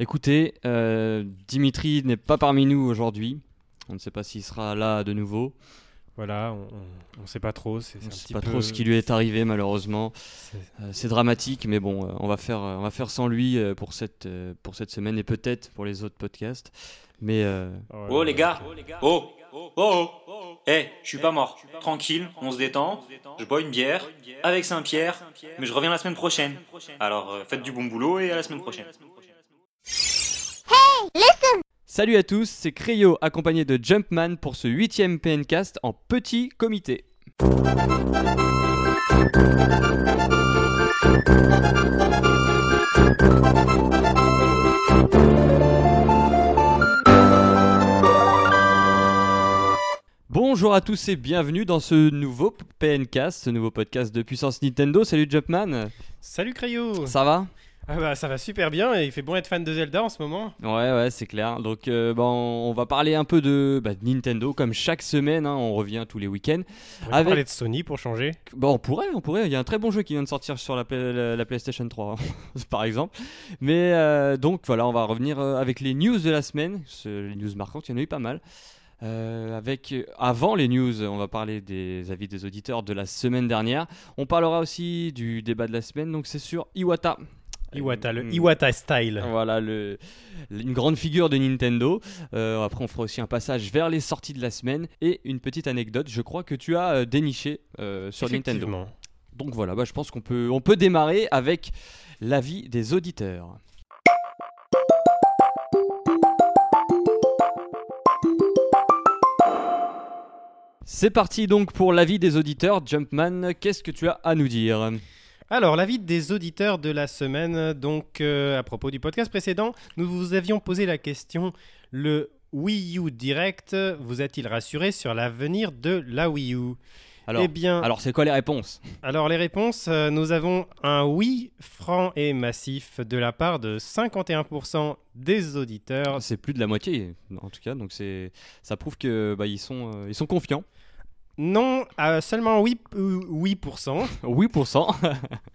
Écoutez, euh, Dimitri n'est pas parmi nous aujourd'hui. On ne sait pas s'il sera là de nouveau. Voilà, on ne sait pas trop. C'est, on ne sait pas trop ce qui lui est arrivé malheureusement. C'est, euh, dramatique, mais bon, euh, on va faire, on va faire sans lui pour cette, pour cette semaine et peut-être pour les autres podcasts. Mais oh, les gars, oh oh oh, eh, je suis pas mort. Tranquille, on se détend. Je bois une bière avec Saint-Pierre, mais je reviens la semaine prochaine. Alors faites du bon boulot et à la semaine prochaine. Salut à tous, c'est Cryo accompagné de Jumpman pour ce huitième PNcast en petit comité. Bonjour à tous et bienvenue dans ce nouveau PNcast, ce nouveau podcast de puissance Nintendo. Salut Jumpman. Salut Cryo. Ça va? Ah bah, ça va super bien et il fait bon être fan de Zelda en ce moment. Ouais, ouais, c'est clair. Donc, euh, bon, on va parler un peu de, bah, Nintendo comme chaque semaine. Hein, on revient tous les week-ends. On va parler de Sony pour changer. Bon, on pourrait, on pourrait. Il y a un très bon jeu qui vient de sortir sur la, la, PlayStation 3, par exemple. Mais euh, donc, voilà, on va revenir euh, avec les news de la semaine. Les news marquantes, il y en a eu pas mal. avec avant les news, on va parler des avis des auditeurs de la semaine dernière. On parlera aussi du débat de la semaine. Donc c'est sur Iwata, Iwata, le Iwata style. Voilà, le, une grande figure de Nintendo. Euh, après, on fera aussi un passage vers les sorties de la semaine et une petite anecdote. Je crois que tu as euh, déniché euh, sur Nintendo. Donc voilà, bah, je pense qu'on peut, on peut démarrer avec l'avis des auditeurs. C'est parti donc pour l'avis des auditeurs. Jumpman, qu'est-ce que tu as à nous dire? Alors, l'avis des auditeurs de la semaine, donc euh, à propos du podcast précédent, nous vous avions posé la question le Wii U Direct vous a-t-il rassuré sur l'avenir de la Wii U? Alors, eh bien, alors c'est quoi les réponses? Alors les réponses, euh, nous avons un oui franc et massif de la part de 51% des auditeurs. C'est plus de la moitié en tout cas, donc c'est ça prouve que bah, ils sont euh, ils sont confiants. Non, seulement 8%. 8%. 8%.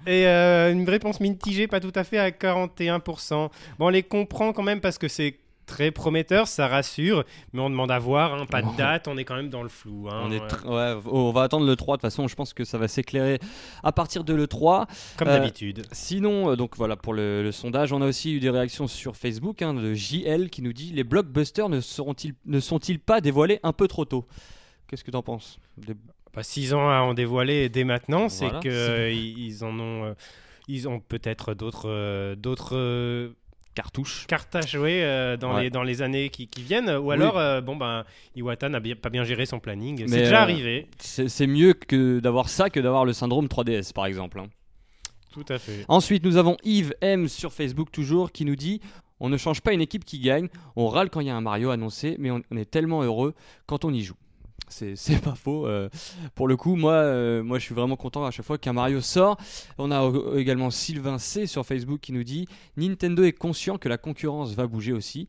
et euh, une réponse mitigée, pas tout à fait, à 41%. Bon, on les comprend quand même parce que c'est très prometteur, ça rassure, mais on demande à voir, hein, pas de date, on est quand même dans le flou. Hein, on, est ouais, on va attendre le 3, de toute façon, je pense que ça va s'éclairer à partir de le 3. Comme euh, d'habitude. Sinon, euh, donc voilà pour le, sondage, on a aussi eu des réactions sur Facebook hein, de JL qui nous dit les blockbusters ne, seront-ils, ne sont-ils pas dévoilés un peu trop tôt? Qu'est-ce que tu en penses Pas 6 ans à en dévoiler dès maintenant, c'est qu'ils en ont, euh, ils ont peut-être d'autres, euh, d'autres euh, cartouches, cartes à jouer dans, les, dans les années qui, viennent, ou alors bon ben Iwata n'a pas bien géré son planning. C'est déjà arrivé. C'est mieux que d'avoir ça que d'avoir le syndrome 3DS par exemple. Hein. Tout à fait. Ensuite, nous avons Yves M sur Facebook toujours qui nous dit on ne change pas une équipe qui gagne, on râle quand il y a un Mario annoncé, mais on est tellement heureux quand on y joue. C'est pas faux. Euh, pour le coup, moi, euh, moi, je suis vraiment content à chaque fois qu'un Mario sort. On a également Sylvain C sur Facebook qui nous dit Nintendo est conscient que la concurrence va bouger aussi.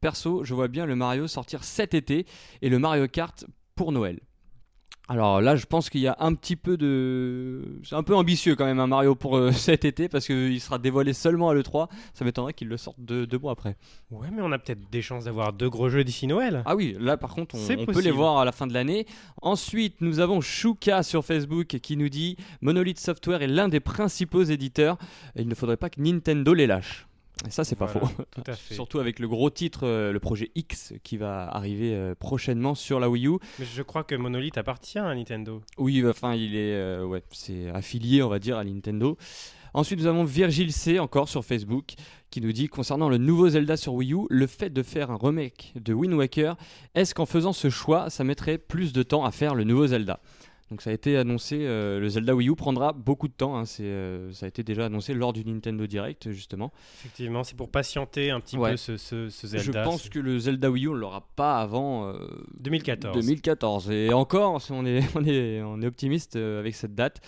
Perso, je vois bien le Mario sortir cet été et le Mario Kart pour Noël. Alors là, je pense qu'il y a un petit peu de. C'est un peu ambitieux quand même, un Mario pour euh, cet été, parce qu'il sera dévoilé seulement à l'E3. Ça m'étonnerait qu'il le sorte deux, mois après. Ouais, mais on a peut-être des chances d'avoir deux gros jeux d'ici Noël. Ah oui, là par contre, on, peut les voir à la fin de l'année. Ensuite, nous avons Shuka sur Facebook qui nous dit Monolith Software est l'un des principaux éditeurs. Et il ne faudrait pas que Nintendo les lâche. Et ça, c'est pas faux. Surtout avec le gros titre, euh, le projet X, qui va arriver euh, prochainement sur la Wii U. Mais je crois que Monolith appartient à Nintendo. Oui, enfin, il est, euh, ouais, c'est affilié, on va dire, à Nintendo. Ensuite, nous avons Virgile C, encore sur Facebook, qui nous dit concernant le nouveau Zelda sur Wii U, le fait de faire un remake de Wind Waker, est-ce qu'en faisant ce choix, ça mettrait plus de temps à faire le nouveau Zelda? Donc ça a été annoncé, euh, le Zelda Wii U prendra beaucoup de temps, hein, euh, ça a été déjà annoncé lors du Nintendo Direct justement. Effectivement, c'est pour patienter un petit peu ce, Zelda. Je pense que le Zelda Wii U on l'aura pas avant 2014. Euh, 2014 et encore, on est, on est, on est optimiste avec cette date.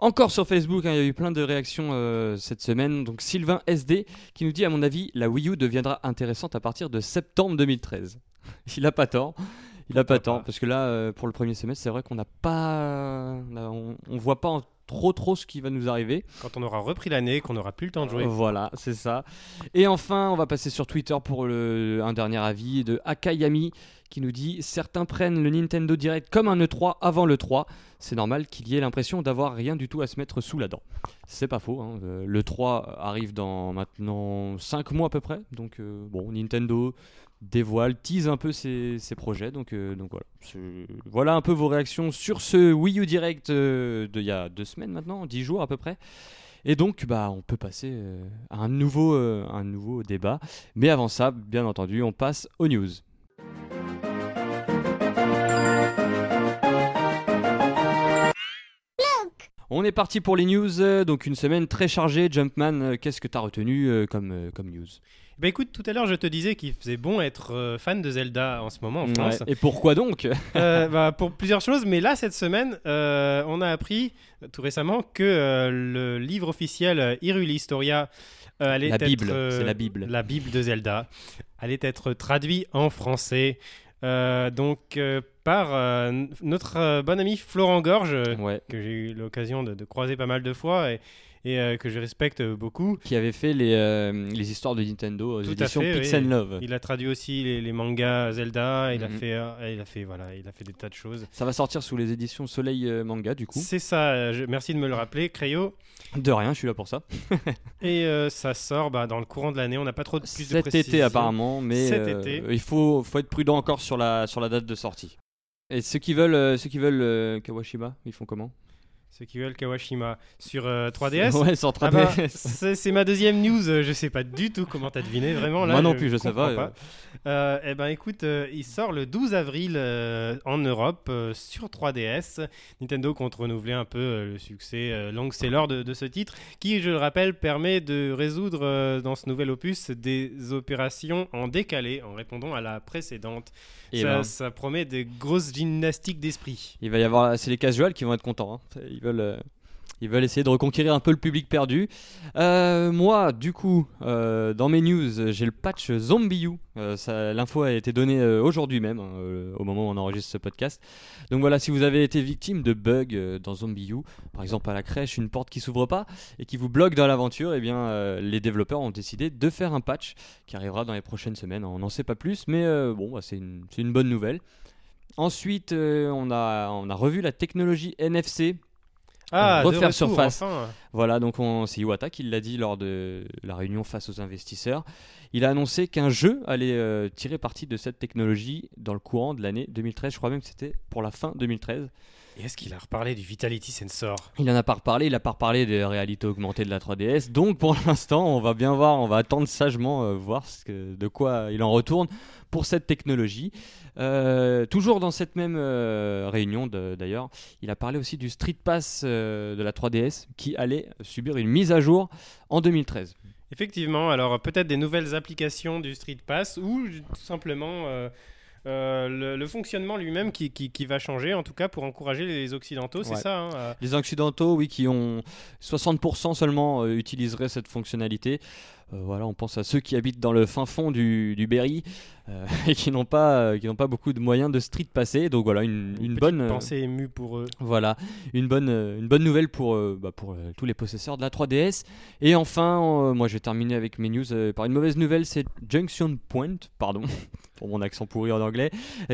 Encore sur Facebook, hein, il y a eu plein de réactions cette semaine. Donc Sylvain SD qui nous dit à mon avis la Wii U deviendra intéressante à partir de septembre 2013. il a pas tort. Il pas tant, parce que là, euh, pour le premier semestre, c'est vrai qu'on n'a pas. On, voit pas trop trop ce qui va nous arriver. Quand on aura repris l'année, qu'on n'aura plus le temps de jouer. Voilà, c'est ça. Et enfin, on va passer sur Twitter pour le, un dernier avis de Akayami qui nous dit Certains prennent le Nintendo Direct comme un E3 avant le 3. C'est normal qu'il y ait l'impression d'avoir rien du tout à se mettre sous la dent. C'est pas faux. hein. Euh, Le 3 arrive dans maintenant 5 mois à peu près. Donc, euh, bon, Nintendo dévoile, tease un peu ses, projets. Donc, euh, voilà. Voilà un peu vos réactions sur ce Wii U Direct euh, d'il y a deux semaines maintenant, 10 jours à peu près. Et donc, bah, on peut passer euh, à un nouveau, un nouveau débat. Mais avant ça, bien entendu, on passe aux news. On est parti pour les news, donc une semaine très chargée. Jumpman, qu'est-ce que tu as retenu comme, comme news? Bah écoute, tout à l'heure je te disais qu'il faisait bon être euh, fan de Zelda en ce moment en France. Et pourquoi donc Euh, bah, pour plusieurs choses, mais là cette semaine, euh, on a appris tout récemment que le livre officiel Hyrule Historia allait La être Bible, la Bible. la Bible de Zelda allait être traduit en français. donc par notre bon ami Florent Gorge, Ouais. que j'ai eu l'occasion de, de croiser pas mal de fois et, et, euh, que je respecte beaucoup. Qui avait fait les, euh, les histoires de Nintendo aux Tout à éditions fait, Pix oui. and Love. Il a traduit aussi les, les mangas Zelda. Il a Mhm. fait, euh, il a fait voilà, il a fait des tas de choses. Ça va sortir sous les éditions Soleil euh, Manga du coup. C'est ça. euh, je- merci de me le rappeler, Crayo. De rien, je suis là pour ça. Et euh, ça sort bah, dans le courant de l'année. On n'a pas trop de plus de Cet été précisions. apparemment, mais Cet euh, été. il faut, faut être prudent encore sur la, sur la date de sortie. Et ceux qui veulent, euh, ceux qui veulent euh, Kawashima, ils font comment? Ceux qui veulent Kawashima sur euh, 3DS. Ouais, sur Ah 3DS. bah, c'est ma deuxième news. euh, Je sais pas du tout comment t'as deviné. Vraiment là. Moi non plus, je sais comprends pas, Euh, eh ben écoute, euh, il sort le 12 avril euh, en Europe euh, sur 3DS. Nintendo compte renouveler un peu euh, le succès euh, long seller de, de ce titre, qui, je le rappelle, permet de résoudre euh, dans ce nouvel opus des opérations en décalé en répondant à la précédente. Et ça, ben, ça promet des grosses gymnastiques d'esprit. il va y avoir, c'est les casuals qui vont être contents. hein. Veulent, euh, ils veulent essayer de reconquérir un peu le public perdu. Euh, moi, du coup, euh, dans mes news, j'ai le patch Zombie U. Ça- L'info a été donnée aujourd'hui même, hein, au moment où on enregistre ce podcast. Donc voilà, si vous avez été victime de bugs dans Zombie U, par exemple à la crèche, une porte qui s'ouvre pas et qui vous bloque dans l'aventure, eh bien, les développeurs ont décidé de faire un patch qui arrivera dans les prochaines semaines. On n'en sait pas plus, mais bon, bah, c'est une, bonne nouvelle. Ensuite, on a revu la technologie NFC Ah, de refaire retour, surface. enfin. voilà, donc on- c'est Iwata qui l'a dit lors de la réunion face aux investisseurs. Il a annoncé qu'un jeu allait euh, tirer parti de cette technologie dans le courant de l'année 2013. Je crois même que c'était pour la fin 2013. Et est-ce qu'il a reparlé du Vitality Sensor Il en a pas reparlé, il a pas reparlé des réalités augmentées de la 3DS. Donc pour l'instant, on va bien voir, on va attendre sagement euh, voir ce que- de quoi il en retourne pour cette technologie. Euh, toujours dans cette même euh, réunion d'ailleurs, il a parlé aussi du Street Pass euh, de la 3DS qui allait subir une mise à jour en 2013. Effectivement, alors peut-être des nouvelles applications du Street Pass ou tout simplement euh, euh, le, le fonctionnement lui-même qui, qui- qui va changer, en tout cas pour encourager les Occidentaux, c'est Ouais. ça hein, euh, Les Occidentaux, oui, qui ont 60% seulement euh, utiliseraient cette fonctionnalité. Euh, voilà, on pense à ceux qui habitent dans le fin fond du, du Berry euh, et qui n'ont pas, euh, qui n'ont pas beaucoup de moyens de street passer. Donc voilà, une, une petite bonne, pensée émue pour eux. voilà, une bonne, une bonne nouvelle pour, bah, pour tous les possesseurs de la 3DS. Et enfin, moi je vais terminer avec mes news par une mauvaise nouvelle, c'est Junction Point, pardon, pour mon accent pourri en anglais,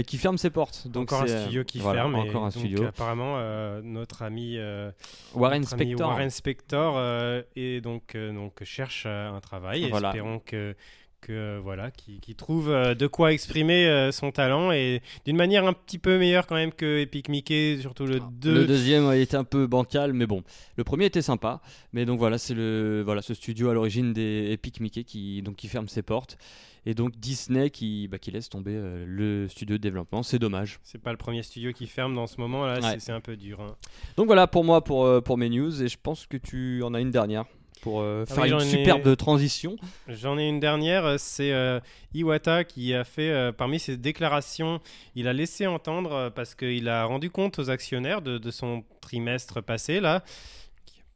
qui ferme ses portes. Donc encore un studio qui voilà, ferme. Encore un donc, studio. apparemment, euh, notre ami, euh, Warren notre ami Spector. Warren Spector euh, et donc, donc cherche un travail. Voilà. Espérons que que euh, voilà, qui, qui trouve euh, de quoi exprimer euh, son talent et d'une manière un petit peu meilleure quand même que Epic Mickey, surtout le 2. Le deuxième a été un peu bancal, mais bon. Le premier était sympa. Mais donc voilà, c'est le voilà ce studio à l'origine des Epic Mickey qui donc qui ferme ses portes. Et donc Disney qui, bah, qui laisse tomber euh, le studio de développement. C'est dommage. C'est pas le premier studio qui ferme dans ce moment là, Ouais. c'est- un peu dur. hein. Donc voilà pour moi pour, pour mes news. Et je pense que tu en as une dernière pour euh, Ah faire oui, une ai- superbe transition. J'en ai une dernière, euh, c'est euh, Iwata qui a fait, euh, parmi ses déclarations, il a laissé entendre, parce qu'il a rendu compte aux actionnaires de, de son trimestre passé, là,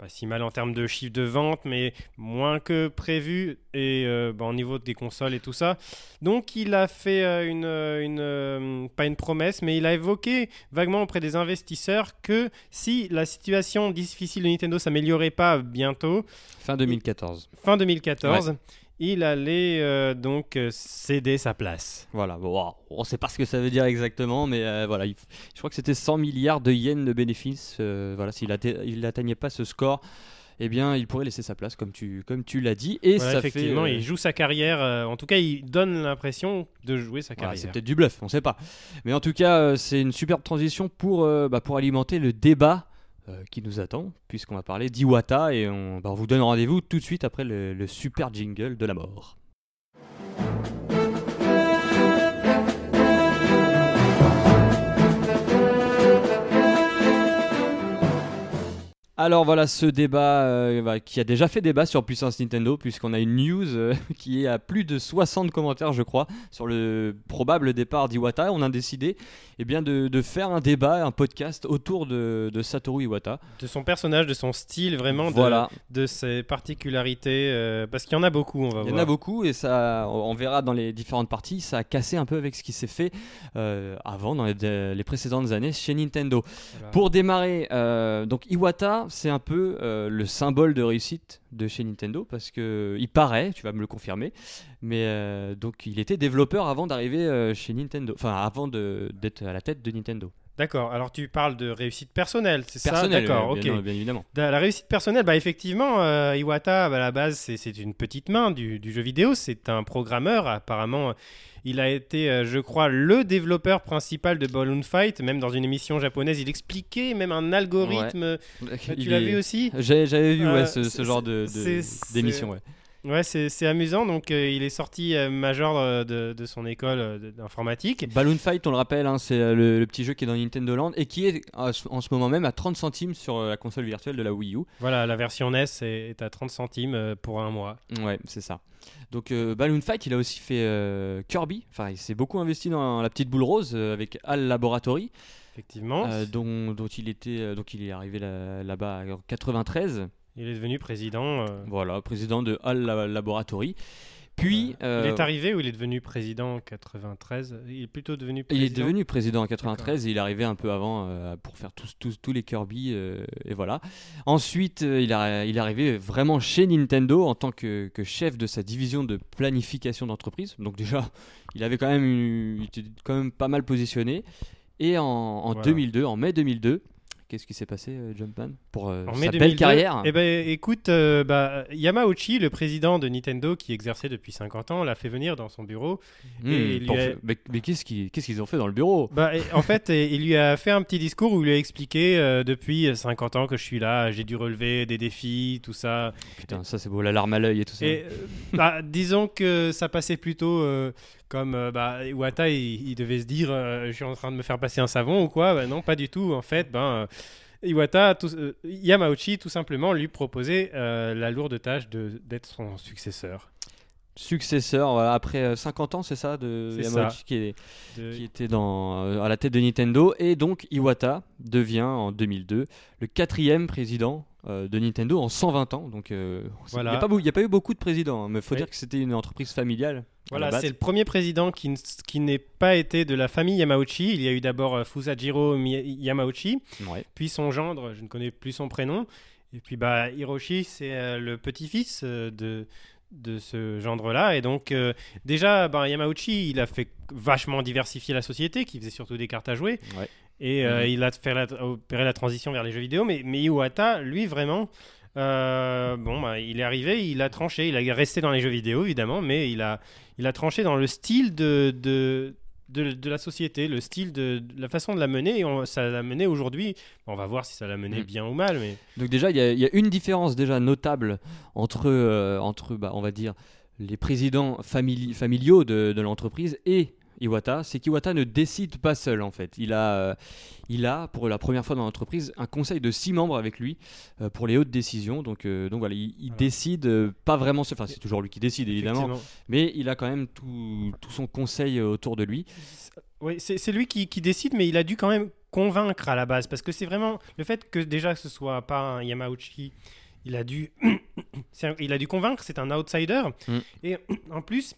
pas si mal en termes de chiffre de vente, mais moins que prévu et euh, bah, au niveau des consoles et tout ça. Donc il a fait euh, une, euh, une euh, pas une promesse, mais il a évoqué vaguement auprès des investisseurs que si la situation difficile de Nintendo s'améliorait pas bientôt, Fin 2014. fin 2014, il allait euh, donc euh, céder sa place. Voilà, wow, on sait pas ce que ça veut dire exactement, mais euh, voilà, il je crois que c'était 100 milliards de yens de bénéfices. euh, voilà, s'il atte- il n'atteignait pas ce score, eh bien, il pourrait laisser sa place, comme tu, comme tu l'as dit. Et Voilà, ça effectivement, fait, il joue sa carrière. en tout cas, il donne l'impression de jouer sa voilà, carrière. c'est peut-être du bluff, on sait pas. Mais en tout cas, c'est une superbe transition pour, bah, pour alimenter le débat euh, qui nous attend, puisqu'on va parler d'Iwata et on, bah, vous donne rendez-vous tout de suite après le super jingle de la mort. Alors voilà ce débat euh, bah, qui a déjà fait débat sur Puissance Nintendo puisqu'on a une news euh, qui est à plus de 60 commentaires je crois sur le probable départ d'Iwata. On a décidé eh bien, de, de faire un débat, un podcast autour de, de Satoru Iwata. De son personnage, de son style, vraiment, de, Voilà, de ses particularités. euh, parce qu'il y en a beaucoup, on va il y en a beaucoup et ça, on verra dans les différentes parties, ça a cassé un peu avec ce qui s'est fait avant dans les, les précédentes années chez Nintendo. Voilà. Pour démarrer, donc Iwata, c'est un peu euh, le symbole de réussite de chez Nintendo parce que il paraît, tu vas me le confirmer, mais euh, donc il était développeur avant d'arriver euh, chez Nintendo, enfin avant d'être à la tête de Nintendo. D'accord, alors tu parles de réussite personnelle, c'est ça? D'accord, ok. bien, bien évidemment. La réussite personnelle, bah effectivement, euh, Iwata, bah, à la base, c'est- c'est une petite main du, du jeu vidéo. C'est un programmeur. Apparemment, il a été, euh, je crois, le développeur principal de Balloon Fight. Même dans une émission japonaise, il expliquait même un algorithme. Euh, Tu l'as est- vu aussi J'avais vu Euh, ouais, ce, genre de- de- c'est- d'émission. Ouais. Ouais, c'est amusant. Donc, euh, il est sorti euh, major euh, de, de son école euh, d'informatique. Balloon Fight, on le rappelle, hein, c'est le, le petit jeu qui est dans Nintendo Land et qui est en ce moment même à 30 centimes sur la console virtuelle de la Wii U. Voilà, la version NES est, est à 30 centimes pour un mois. Ouais, c'est ça. Donc Balloon Fight, il a aussi fait Kirby. Enfin, il s'est beaucoup investi dans la petite boule rose avec HAL Laboratory, Effectivement, dont, dont il était, donc il est arrivé là- là-bas en 93. Il est devenu président. euh, Voilà, président de HAL La- Laboratory. Puis euh, Il est arrivé ou il est devenu président en 93 Il est plutôt devenu il président. est devenu président en 93 et il est arrivé un peu avant euh, pour faire tous, tous, tous les Kirby euh, et voilà. Ensuite, euh, il, a, il est arrivé vraiment chez Nintendo en tant que, que chef de sa division de planification d'entreprise. Donc déjà, il avait quand même, une- il était quand même pas mal positionné. Et en, en Voilà. 2002, en mai 2002, qu'est-ce qui s'est passé, euh, Jumpman, pour euh, sa belle 2002, carrière? Eh ben, écoute, euh, bah, Yamauchi, le président de Nintendo qui exerçait depuis 50 ans, l'a fait venir dans son bureau. Hmm, et lui a- Mais, mais qu'est-ce qu'ils ont fait dans le bureau? Bah, et- en fait, et- il lui a fait un petit discours où il lui a expliqué euh, depuis 50 ans que je suis là, j'ai dû relever des défis, tout ça. Putain, ça c'est beau, la larme à l'œil et tout ça. Et euh, bah, disons que ça passait plutôt comme euh, bah, Iwata, il, il devait se dire euh, je suis en train de me faire passer un savon ou quoi. Bah, non, pas du tout. En fait, ben, euh, Iwata, tout- Yamauchi, tout simplement, lui proposait la lourde tâche d'être son successeur. Successeur, voilà, après euh, 50 ans, c'est ça, de Yamauchi ça. qui est, De- qui était dans, à la tête de Nintendo. Et donc Iwata devient en 2002 le quatrième président de Nintendo en 120 ans. Donc euh, il n'y a, pas a eu beaucoup de présidents, hein, mais il faut Oui. dire que c'était une entreprise familiale. Voilà, c'est le premier président qui, qui n'est pas été de la famille Yamauchi. Il y a eu d'abord euh, Fusajiro Yamauchi, Ouais. puis son gendre, je ne connais plus son prénom, et puis bah, Hiroshi, c'est euh, le petit-fils euh, de, de ce gendre-là. Et donc, euh, déjà, ben, Yamauchi, il a fait vachement diversifier la société, qui faisait surtout des cartes à jouer. Ouais. Et euh, Mhm. il a fait la, opéré la transition vers les jeux vidéo. Mais, mais Iwata, lui, vraiment, euh, bon, bah, il est arrivé, il a tranché. Il est resté dans les jeux vidéo, évidemment, mais il a, il a tranché dans le style de, de, de, de la société, le style de, de la façon de la mener. Et on- ça l'a mené aujourd'hui. On va voir si ça l'a mené Mhm. bien ou mal. Mais Donc déjà, il y, a- il y a une différence déjà notable entre, euh, entre bah, on va dire, les présidents famili- familiaux de, de l'entreprise et Iwata, c'est qu'Iwata ne décide pas seul en fait. Il a, euh, il a pour la première fois dans l'entreprise un conseil de six membres avec lui euh, pour les hautes décisions. Donc, euh, donc voilà, il, il Voilà. décide pas vraiment, seul. enfin c'est toujours lui qui décide évidemment, mais il a quand même tout, tout son conseil autour de lui. Oui, c'est lui qui, qui décide, mais il a dû quand même convaincre à la base parce que c'est vraiment le fait que déjà que ce soit pas un Yamauchi, il a dû, un- il a dû convaincre, c'est un outsider Mm. et en plus.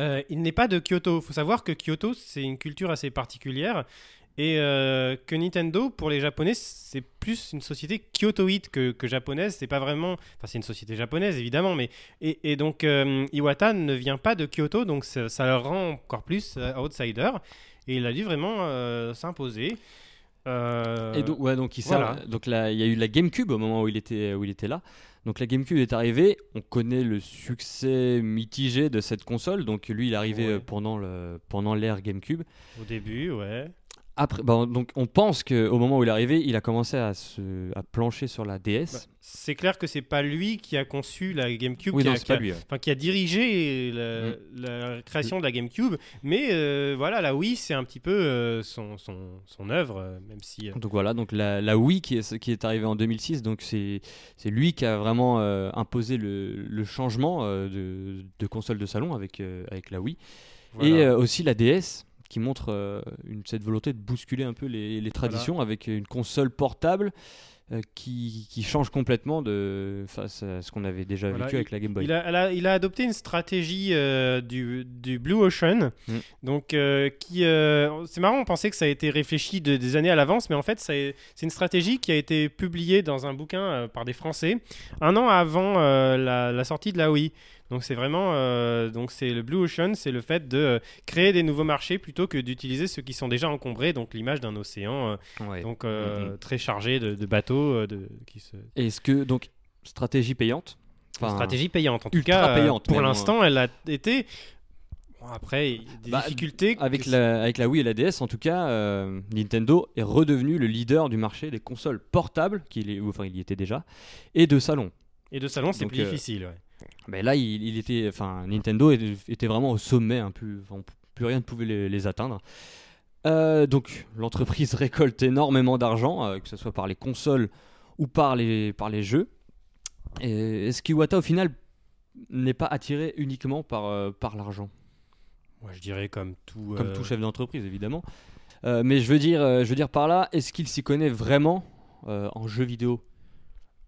Euh, il n'est pas de Kyoto. Il faut savoir que Kyoto, c'est une culture assez particulière et euh, que Nintendo, pour les Japonais, c'est plus une société kyotoïde que, japonaise. C'est pas vraiment. Enfin, c'est une société japonaise, évidemment, mais. Et, donc, euh, Iwata ne vient pas de Kyoto, donc ça, ça le rend encore plus outsider. Et il a dû vraiment s'imposer. Euh, Et donc, ouais, donc, il voilà. sert- donc là, il y a eu la GameCube au moment où il était, où il était là. Donc la GameCube est arrivée. On connaît le succès mitigé de cette console. Donc lui, il est arrivé Ouais. pendant le pendant l'ère GameCube. Au début, ouais. Après, bah, donc on pense qu'au moment où il est arrivé, il a commencé à se à plancher sur la DS. Bah, c'est clair que c'est pas lui qui a conçu la GameCube, oui, qui, non, a, qui a- lui. ouais. qui a dirigé la, Mm. la création de la GameCube. Mais euh, voilà, la Wii, c'est un petit peu euh, son, son, son œuvre, euh, même si. euh, Donc voilà, donc la, la Wii qui est, qui est arrivée en 2006, donc c'est c'est lui qui a vraiment imposé le, le changement de, de console de salon avec, avec la Wii. voilà. Et aussi la DS qui montre euh, une, cette volonté de bousculer un peu les, les traditions avec une console portable qui, qui change complètement de, face à ce qu'on avait déjà Voilà, vécu avec la Game Boy. Il a, elle a- il a adopté une stratégie euh, du, du Blue Ocean. Mm. Donc, euh, qui, euh, c'est marrant, on pensait que ça a été réfléchi de- des années à l'avance, mais en fait, c'est une stratégie qui a été publiée dans un bouquin euh, par des Français un an avant euh, la, la sortie de la Wii. Donc, c'est vraiment, euh, donc c'est le Blue Ocean, c'est le fait de euh, créer des nouveaux marchés plutôt que d'utiliser ceux qui sont déjà encombrés. Donc, l'image d'un océan, euh, Ouais. donc euh, Mhm. très chargé de, de bateaux, euh, de, qui se, Est-ce que, donc, stratégie payante Une stratégie payante. En tout cas, euh, payante, pour même, l'instant, elle a été. Bon, après, il y a des Bah, difficultés. Avec la, avec la Wii et la DS, en tout cas, euh, Nintendo est redevenu le leader du marché des consoles portables, qu'il est, ou enfin il y était déjà, et de salon. Et de salon, c'est plus euh, difficile. ouais. Mais là, il, il était, enfin, Nintendo était, était vraiment au sommet, hein, plus, enfin, plus rien ne pouvait les, les atteindre. Euh, donc, l'entreprise récolte énormément d'argent, euh, que ce soit par les consoles ou par les, par les jeux. Et est-ce qu'Iwata, au final, n'est pas attiré uniquement par, euh, par l'argent Moi, je dirais comme tout. Comme tout chef d'entreprise, évidemment. Mais je veux, dire, je veux dire par là, est-ce qu'il s'y connaît vraiment en jeux vidéo?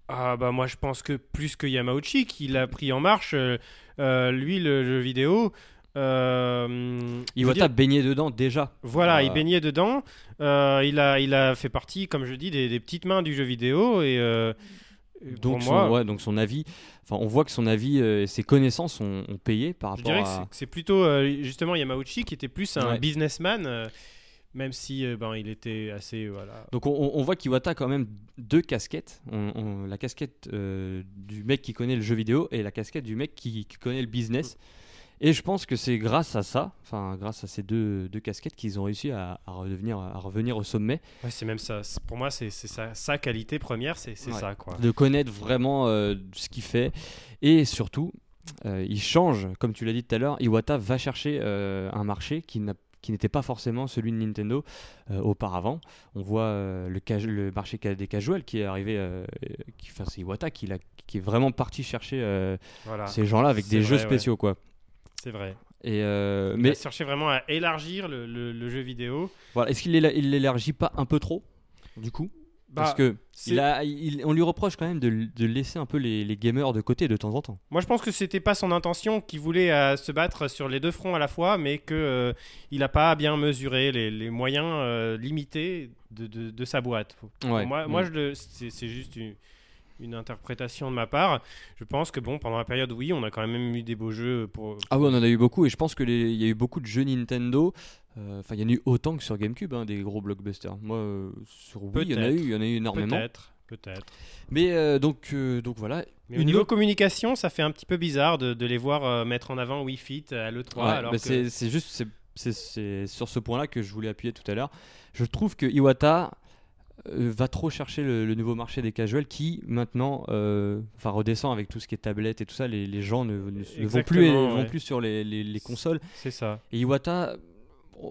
Ah, bah, moi, je pense que plus que Yamauchi, qui l'a pris en marche, lui, le jeu vidéo. Euh, je Iwata dire, baignait dedans déjà. Voilà, il Euh, baignait dedans. Euh, il, a, il a fait partie, comme je dis, des, des petites mains du jeu vidéo. Et, euh, et Donc, son, moi, ouais, donc son avis, enfin on voit que son avis et ses connaissances ont, ont payé par je rapport dirais que à... c'est- plutôt justement Yamauchi qui était plus un Ouais. businessman, même si ben, il était assez. Voilà. Donc on, on voit qu'Iwata a quand même deux casquettes. On- on- la casquette du mec qui connaît le jeu vidéo et la casquette du mec qui, qui connaît le business. Et je pense que c'est grâce à ça, enfin grâce à ces deux, deux casquettes qu'ils ont réussi à, à redevenir, à revenir au sommet, Ouais, c'est même ça. Pour moi, c'est sa, sa qualité première, c'est Ouais. ça, quoi. de connaître vraiment euh, ce qu'il fait. Et surtout, euh, il change, comme tu l'as dit tout à l'heure, Iwata va chercher euh, un marché qui n'a qui n'était pas forcément celui de Nintendo euh, auparavant. On voit euh, le, marché des casuals qui est arrivé, euh, qui, enfin c'est Iwata qui, est vraiment parti chercher Voilà, ces gens-là avec des jeux ouais. spéciaux quoi. C'est vrai. Et euh, Il mais a cherché vraiment à élargir le, le- le jeu vidéo. voilà, est-ce qu'il éla- il l'élargit pas un peu trop du coup? Parce Bah, que il a, il- on lui reproche quand même de, de laisser un peu les, les gamers de côté de temps en temps. Moi, je pense que c'était pas son intention, qu'il voulait euh, se battre sur les deux fronts à la fois, mais que euh, il n'a pas bien mesuré les, les moyens euh, limités de, de- de sa boîte. Ouais. Moi, Mm. moi c'est c'est juste une, une interprétation de ma part. Je pense que bon, pendant la période, oui, on a quand même eu des beaux jeux pour. Ah ouais, on en a eu beaucoup et je pense que les- il y a eu beaucoup de jeux Nintendo. euh, Enfin, il y en a eu autant que sur GameCube, hein, des gros blockbusters. Moi, euh, sur Wii, il y en a eu, il y en a eu énormément. Peut-être, peut-être. Mais euh, donc, euh, donc voilà. Mais au niveau autre- communication, ça fait un petit peu bizarre de, de les voir euh, mettre en avant Wii Fit à l'E3. Ouais, alors bah que... c'est juste, c'est- sur ce point-là que je voulais appuyer tout à l'heure. Je trouve que Iwata va trop chercher le, le nouveau marché des casuals qui maintenant, euh, enfin redescend avec tout ce qui est tablette et tout ça. Les, les gens ne, ne- ne vont plus, vont plus sur les, les- les consoles. C'est ça. Et Iwata,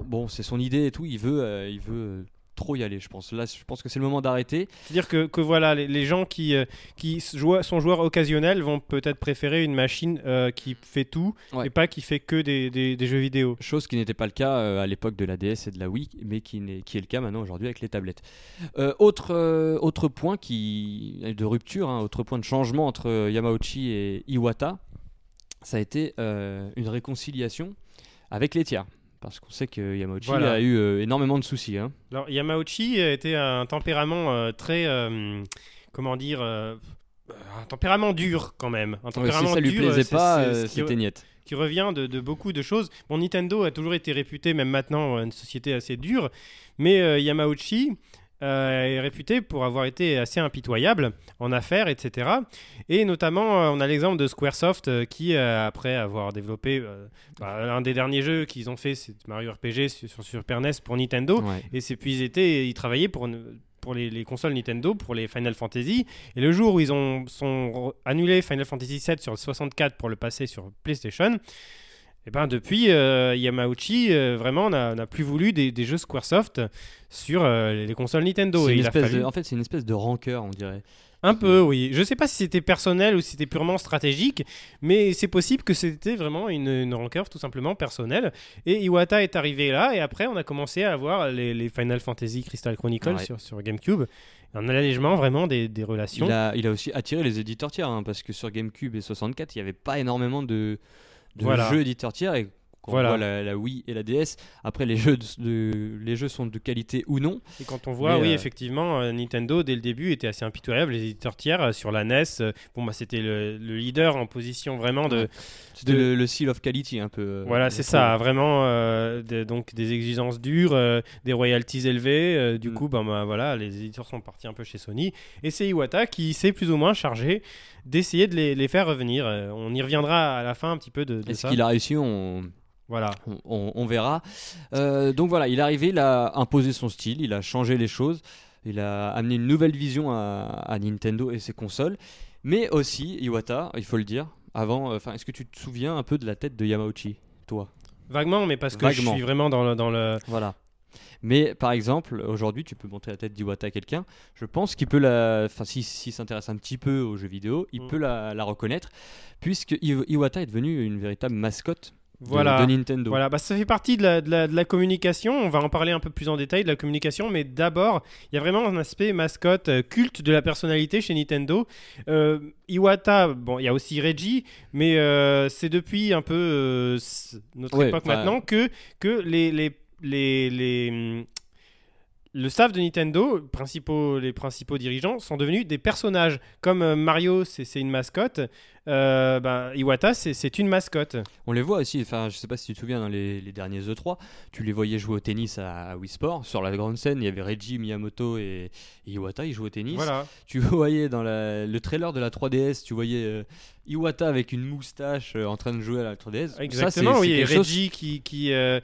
bon, c'est son idée et tout. Il veut, euh, il veut euh, trop y aller, je pense. Là, je pense que c'est le moment d'arrêter. C'est-à-dire que, que voilà, les, les gens qui, euh, qui jouent- sont joueurs occasionnels vont peut-être préférer une machine euh, qui fait tout Ouais. et pas qui fait que des, des- des jeux vidéo. Chose qui n'était pas le cas euh, à l'époque de la DS et de la Wii, mais qui, n'est- qui est le cas maintenant aujourd'hui avec les tablettes. Autre, autre point qui, de rupture, hein, autre point de changement entre Yamauchi et Iwata, ça a été une réconciliation avec les tiers. Parce qu'on sait que Yamauchi Voilà. a eu euh, énormément de soucis. hein. Alors Yamauchi était un tempérament euh, très, euh, comment dire, un tempérament dur quand même. Un Ouais, si tempérament ça lui dur, plaisait pas, c'était niette. qui revient de, de beaucoup de choses. Bon, Nintendo a toujours été réputé, même maintenant, une société assez dure, mais euh, Yamauchi est réputé pour avoir été assez impitoyable en affaires, etc. Et notamment, euh, on a l'exemple de Squaresoft euh, qui, euh, après avoir développé euh, bah, l'un des derniers jeux qu'ils ont fait, c'est Mario RPG sur, Super NES pour Nintendo. Ouais. Et c'est puis ils étaient, ils travaillaient pour, pour les, les consoles Nintendo, pour les Final Fantasy. Et le jour où ils ont sont annulé Final Fantasy VII sur le 64 pour le passer sur PlayStation, et ben depuis euh, Yamauchi euh, vraiment n'a n'a plus voulu des, des jeux SquareSoft sur euh, les consoles Nintendo. C'est Et une il a espèce fallu- de- en fait, c'est une espèce de rancœur, on dirait. un peu, oui. Je sais pas si c'était personnel ou si c'était purement stratégique, mais c'est possible que c'était vraiment une, une rancœur tout simplement personnelle. Et Iwata est arrivé là, et après on a commencé à avoir les, les Final Fantasy Crystal Chronicles Ouais. sur, sur GameCube. Un allègement vraiment des, des relations. Il a, il a aussi attiré les éditeurs tiers, hein, parce que sur GameCube et 64, il n'y avait pas énormément de, de Voilà. jeux éditeurs tiers. Et quand Voilà. on voit la, la Wii et la DS, après les jeux, de, de- les jeux sont de qualité ou non. Et quand on voit, Mais, oui, euh, effectivement, euh, Nintendo, dès le début, était assez impitoyable. Les éditeurs tiers euh, sur la NES, bon, bah, c'était le, le leader en position vraiment de, Ouais. C'était de- le, le seal of quality un peu. Voilà, c'est ça, vraiment donc des exigences dures, des royalties élevées. du Mm. coup, ben, ben, voilà, les éditeurs sont partis un peu chez Sony. Et c'est Iwata qui s'est plus ou moins chargé d'essayer de les, les faire revenir. On y reviendra à la fin un petit peu de, de Est-ce qu'il a réussi on, Voilà. on, on- on verra. Euh, donc voilà, il est arrivé, il a imposé son style, il a changé les choses, il a amené une nouvelle vision à, à Nintendo et ses consoles. Mais aussi, Iwata, il faut le dire, avant, euh, enfin, est-ce que tu te souviens un peu de la tête de Yamauchi, toi? Vaguement, mais parce que Vaguement. je suis vraiment dans le. Dans le... Voilà. Mais par exemple, aujourd'hui, tu peux montrer la tête d'Iwata à quelqu'un. Je pense qu'il peut la. Enfin, s'il s'il s'intéresse un petit peu aux jeux vidéo, il Mm. peut la, la reconnaître, puisque Iw- Iwata est devenu une véritable mascotte Voilà. de, Nintendo. Voilà, bah, ça fait partie de la, de, la, de la communication. On va en parler un peu plus en détail de la communication, mais d'abord, il y a vraiment un aspect mascotte, euh, culte de la personnalité chez Nintendo. Euh, Iwata, bon, il y a aussi Reggie, mais euh, c'est depuis un peu notre Ouais, époque maintenant que, que les, les, les, les, hum, le staff de Nintendo, principaux, les principaux dirigeants, sont devenus des personnages. Comme Mario, c'est c'est une mascotte, euh, ben, Iwata, c'est- une mascotte. On les voit aussi, enfin, je sais pas si tu te souviens dans les, les derniers E3, tu les voyais jouer au tennis à, à Wii Sport. Sur la grande scène, il y avait Reggie, Miyamoto et, et Iwata, ils jouaient au tennis. Voilà. Tu voyais dans la- le trailer de la 3DS, tu voyais euh, Iwata avec une moustache euh, en train de jouer à la 3DS. Ça, c'est- Exactement, c'est oui. Et chose- Reggie qui. qui euh,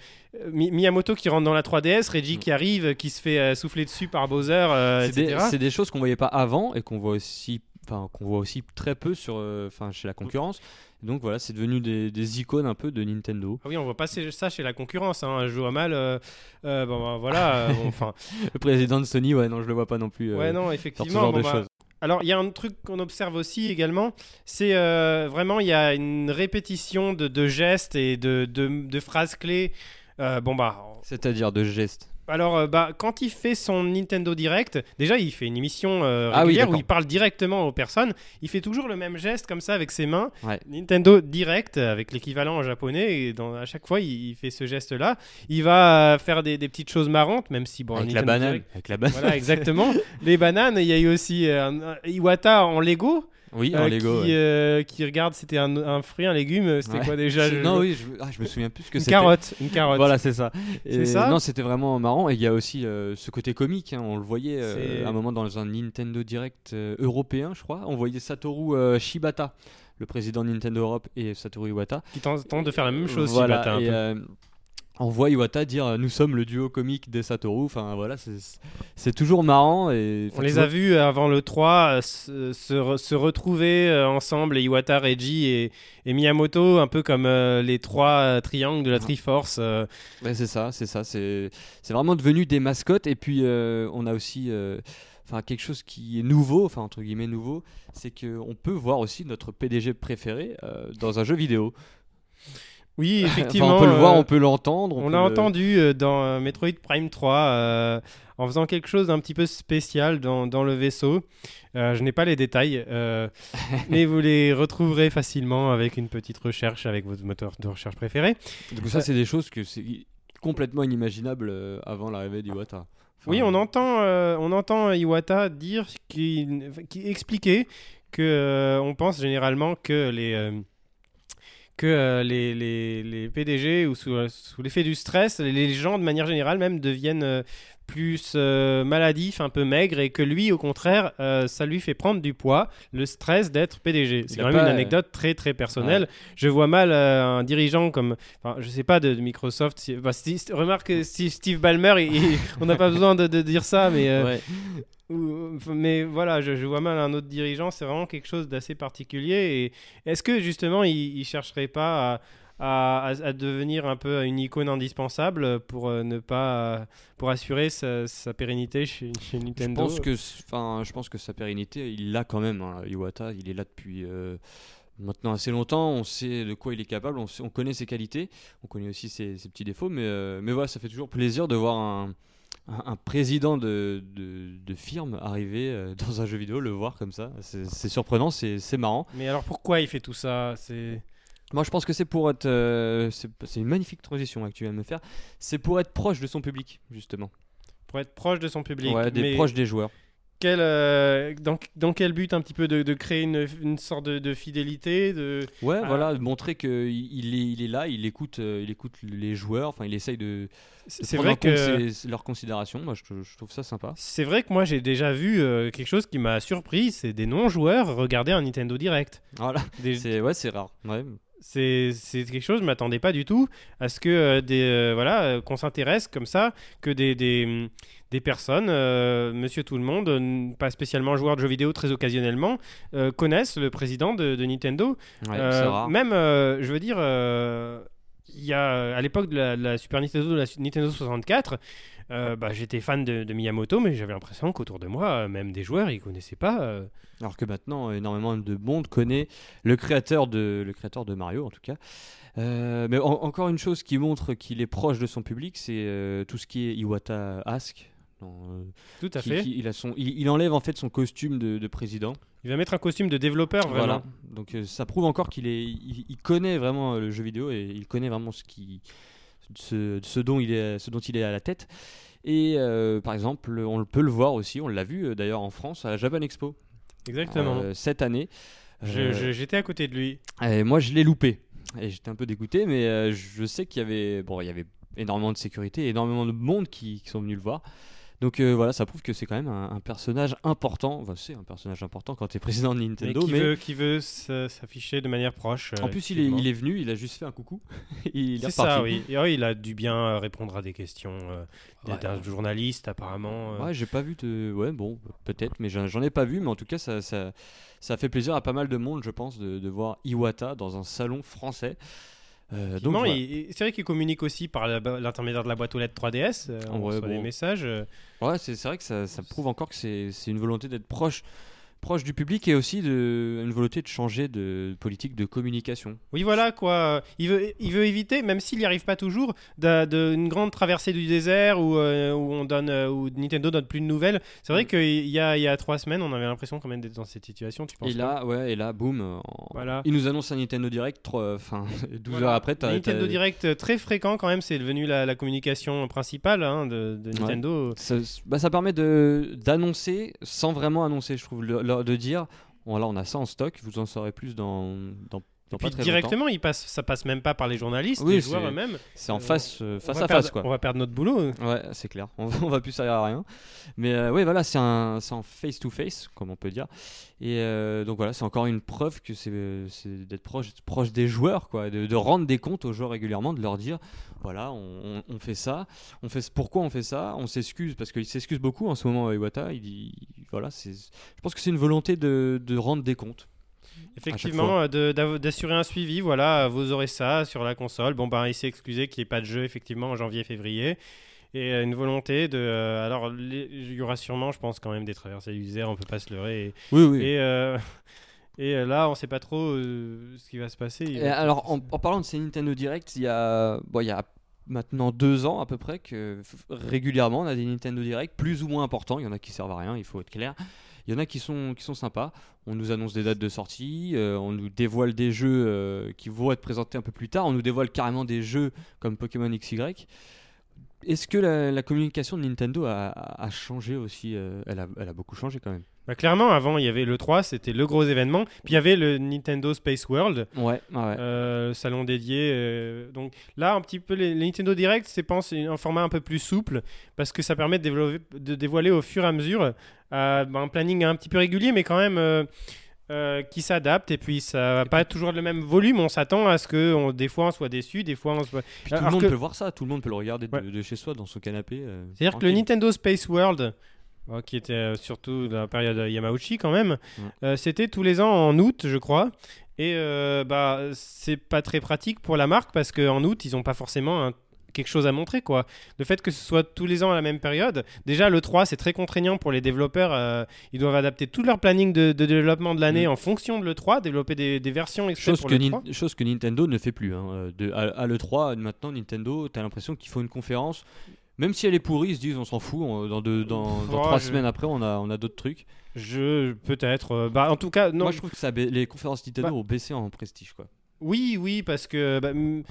Mi- Miyamoto qui rentre dans la 3DS, Reggie qui arrive, qui se fait euh, souffler dessus par Bowser, C'est des, des choses qu'on voyait pas avant et qu'on voit aussi, enfin qu'on voit aussi très peu sur, euh, enfin chez la concurrence. Donc voilà, c'est devenu des, des icônes un peu de Nintendo. Ah oui, on voit pas ça chez la concurrence. Hein. Je à mal. euh, euh, bon, bah, voilà. euh, Enfin, Le président de Sony, ouais, non, je le vois pas non plus. ouais, non, effectivement. genre bon, de bah. Alors, il y a un truc qu'on observe aussi également, c'est vraiment, il y a une répétition de, de gestes et de, de- de phrases clés. Bon, bah, C'est-à-dire de gestes. Alors, euh, bah, quand il fait son Nintendo Direct, déjà, il fait une émission euh, Ah oui, régulière où il parle directement aux personnes. Il fait toujours le même geste comme ça avec ses mains. Ouais. Nintendo Direct, avec l'équivalent en japonais. Et dans, à chaque fois, il, il fait ce geste-là. Il va euh, faire des, des petites choses marrantes, même si, bon, avec la banane. Direct- Avec la banane. Voilà, exactement. Les bananes, il y a eu aussi euh, Iwata en Lego. Oui, euh, en Lego. qui, ouais. euh, qui regarde, c'était un, un fruit, un légume. C'était Ouais. quoi déjà Je- Non, oui, je, ah, je me souviens plus ce que Une c'était. carotte. Une carotte. Voilà, c'est ça. C'est Et ça Non, c'était vraiment marrant. Et il y a aussi euh, ce côté comique. hein, on le voyait euh, à un moment dans un Nintendo Direct euh, européen, je crois. On voyait Satoru euh, Shibata, le président de Nintendo Europe, et Satoru Iwata. Qui tente, tente de faire la même chose. Voilà. Shibata, un et, peu. euh, on voit Iwata dire euh, nous sommes le duo comique des Satoru. Enfin voilà, c'est- toujours marrant. Et, On les a vus avant le 3 euh, se, se re- se retrouver euh, ensemble, et Iwata, Reggie et, et Miyamoto, un peu comme euh, les trois triangles de la. Triforce. Ouais, c'est ça, c'est ça. C'est vraiment devenu des mascottes. Et puis, on a aussi enfin, quelque chose qui est nouveau, enfin, entre guillemets nouveau, c'est qu'on peut voir aussi notre PDG préféré euh, dans un jeu vidéo. Oui, Enfin, effectivement. on peut le voir, euh, on peut l'entendre. On peut l'a le- entendu euh, dans euh, Metroid Prime 3 euh, en faisant quelque chose d'un petit peu spécial dans, dans le vaisseau. Euh, je n'ai pas les détails, euh, mais vous les retrouverez facilement avec une petite recherche avec votre moteur de recherche préféré. Donc, ça, c'est des choses que c'est complètement inimaginable euh, avant l'arrivée d'Iwata. Enfin, Oui, on entend, euh, on entend Iwata dire, qui expliquer que euh, on pense généralement que les euh, que euh, les, les, les PDG ou sous, euh, sous l'effet du stress, les gens de manière générale même deviennent euh, plus euh, maladifs, un peu maigres, et que lui, au contraire, euh, ça lui fait prendre du poids, le stress d'être PDG. C'est quand même pas- une anecdote très très personnelle. Je vois mal euh, un dirigeant comme, enfin, je sais pas de, de Microsoft. si- bah, Steve- remarque que Steve, Steve Ballmer, il- il- on n'a pas besoin de, de dire ça, mais Ouais. mais voilà, je, je vois mal un autre dirigeant. C'est vraiment quelque chose d'assez particulier. Et est-ce que justement, il, il chercherait pas à, à- devenir un peu une icône indispensable pour euh, ne pas, euh, pour assurer sa, sa pérennité chez, chez Je Nintendo pense que, enfin, je pense que sa pérennité, il l'a quand même. hein, Iwata, il est là depuis euh, maintenant assez longtemps. On sait de quoi il est capable. On, sait- on connaît ses qualités. On connaît aussi ses, ses petits défauts. Mais, euh, mais voilà, ça fait toujours plaisir de voir un, président de, de, de firme arriver dans un jeu vidéo, le voir comme ça. C'est surprenant, c'est c'est marrant. Mais alors pourquoi il fait tout ça? C'est Moi, je pense que c'est pour être. euh, c'est c'est une magnifique transition là, que tu viens de me faire. C'est pour être proche de son public, justement. pour être proche de son public. Ouais, des Mais proches des joueurs. quel, euh, dans, dans quel but un petit peu de, de créer une, une sorte de, de fidélité de... Ouais, Ah. voilà, de montrer qu'il il est, il est là, il écoute, euh, il écoute les joueurs, enfin, il essaye de, de C'est prendre vrai compte que... ses- leurs considérations. Moi, je, je trouve ça sympa. C'est vrai que moi j'ai déjà vu euh, quelque chose qui m'a surpris, c'est des non-joueurs regarder un Nintendo Direct. Voilà, Des- c'est ouais, c'est rare. Ouais. C'est quelque chose, je m'attendais pas du tout à ce que euh, des euh, voilà euh, qu'on s'intéresse comme ça, que des des, des personnes, euh, Monsieur tout le monde, pas spécialement joueurs de jeux vidéo très occasionnellement, connaissent le président de, de Nintendo. Ouais, c'est rare. Même, je veux dire, il y a à l'époque de la, de la Super Nintendo, de la Nintendo 64. Euh, bah, j'étais fan de, de Miyamoto, mais j'avais l'impression qu'autour de moi, euh, même des joueurs, ils connaissaient pas. euh, Alors que maintenant, énormément de monde connaît le créateur de, le créateur de Mario, en tout cas. Euh, mais en- encore une chose qui montre qu'il est proche de son public, c'est tout ce qui est Iwata Ask. tout à qui- fait. qui- il, a son, il, il enlève en fait son costume de, de président. Il va mettre un costume de développeur, vraiment. Voilà. Donc ça prouve encore qu'il est, il, il connaît vraiment le jeu vidéo et il connaît vraiment ce qui, ce, ce dont il est, ce dont il est à la tête. Et euh, par exemple, on peut le voir aussi, on l'a vu euh, d'ailleurs en France à la Japan Expo Exactement. euh, cette année. J'étais à côté de lui. et moi, je l'ai loupé. Et j'étais un peu dégoûté, mais je sais qu'il y avait, bon, il y avait énormément de sécurité, énormément de monde qui, qui sont venus le voir. Donc euh, voilà, ça prouve que c'est quand même un, un personnage important. Enfin, c'est un personnage important quand tu es président de Mais Nintendo. qui mais- veut, qui veut s'afficher de manière proche. euh, En plus, il est, il est venu, il a juste fait un coucou. il est C'est ça, oui. Et, oui, il a dû bien euh, répondre à des questions euh, Ouais. d'un journaliste, apparemment. euh. Ouais, j'ai pas vu de. Ouais, bon, peut-être, mais j'en j'en ai pas vu. Mais en tout cas, ça, ça, ça fait plaisir à pas mal de monde, je pense, de, de voir Iwata dans un salon français. Euh, donc, voilà. c'est vrai qu'il communique aussi par l'intermédiaire de la boîte aux lettres 3DS. euh, on Ouais, reçoit des messages. euh. Ouais, c'est vrai que ça, ça prouve encore que c'est une volonté d'être proche, proche du public et aussi de, une volonté de changer de politique de communication. Oui, voilà quoi. Il veut, il veut éviter, même s'il n'y arrive pas toujours, de- de- une grande traversée du désert où, euh, où on donne, euh, où Nintendo donne plus de nouvelles. C'est vrai Mm. qu'il y a, il y a trois semaines, on avait l'impression quand même d'être dans cette situation. Tu penses Et là, ouais, et là, boum, euh, en- Voilà. il nous annonce un Nintendo Direct, trois- enfin, 12 Voilà. heures après, Nintendo Direct euh, très fréquent quand même, c'est devenu la, la communication principale hein, de, de Nintendo. Ça, bah, ça permet d'annoncer sans vraiment annoncer, je trouve, le- de dire voilà, on a ça en stock, vous en saurez plus dans dans Puis pas directement, il passe, ça passe même pas par les journalistes, Oui, les joueurs eux-mêmes. C'est en Euh, face, euh, face à perdre- face, quoi. On va perdre notre boulot. Ouais, c'est clair. On, va- on va plus servir à rien. Mais euh, oui, voilà, c'est en face to face, comme on peut dire. Et euh, donc voilà, c'est encore une preuve que c'est, d'être proche, proche des joueurs, quoi, de, de rendre des comptes aux joueurs régulièrement, de leur dire, voilà, on, fait ça, on fait pourquoi on fait ça, on s'excuse parce qu'il s'excuse beaucoup en ce moment, Iwata. Il dit, voilà, je pense que c'est une volonté de, de rendre des comptes. Effectivement, euh, d'assurer un suivi, voilà, vous aurez ça sur la console. Bon, ben, il s'est excusé qu'il n'y ait pas de jeu, effectivement, en janvier-février. Et euh, une volonté de. euh, alors, les- il y aura sûrement, je pense, quand même des traversées du désert, on peut pas se leurrer. Et, Oui, oui. et, euh, et, là, on sait pas trop euh, ce qui va se passer. Alors, en, en parlant de ces Nintendo Direct, il y a, bon, il y a maintenant deux ans à peu près que régulièrement on a des Nintendo Direct plus ou moins importants. Il y en a qui servent à rien, il faut être clair. Il y en a qui sont, qui sont sympas. On nous annonce des dates de sortie, euh, on nous dévoile des jeux euh, qui vont être présentés un peu plus tard. On nous dévoile carrément des jeux comme Pokémon XY. Est-ce que la, la communication de Nintendo a, a- changé aussi euh, elle, a, elle a beaucoup changé quand même? Bah, clairement, avant, il y avait le 3, c'était le gros événement. Puis il y avait le Nintendo Space World. Ouais, ouais. Euh, salon dédié. euh, donc là, un petit peu les, les Nintendo Direct, c'est pense un format un peu plus souple parce que ça permet de, développer, de dévoiler au fur et à mesure euh, bah, un planning un petit peu régulier, mais quand même euh, euh, qui s'adapte. Et puis ça va pas toujours le même volume. On s'attend à ce que on- des fois on soit déçu, des fois on soit. Puis tout le monde que- peut voir ça, tout le monde peut le regarder de, Ouais. de chez soi dans son canapé. euh, C'est-à-dire que le tranquille. Nintendo Space World, euh, qui était euh, surtout dans la période Yamauchi quand même, Ouais. euh, c'était tous les ans en août, je crois. Et euh, bah, c'est pas très pratique pour la marque parce qu'en août, ils ont pas forcément un- quelque chose à montrer. quoi. Le fait que ce soit tous les ans à la même période, déjà le 3, c'est très contraignant pour les développeurs. euh, ils doivent adapter tout leur planning de, de développement de l'année Mm. en fonction de l'E3, développer des, des versions Chose pour que, le 3. chose que Nintendo ne fait plus. hein. De, à, à l'E3, maintenant, Nintendo, t'as l'impression qu'il faut une conférence. Même si elle est pourrie, ils se disent on s'en fout. on- dans deux, dans, dans Oh, trois je- semaines après, on a, on a d'autres trucs. Je peut-être. euh, bah, en tout cas, non. Moi, je trouve que ça ba- les conférences Nintendo Bah- ont baissé en prestige. Quoi. Oui, oui, parce que. bah, mm,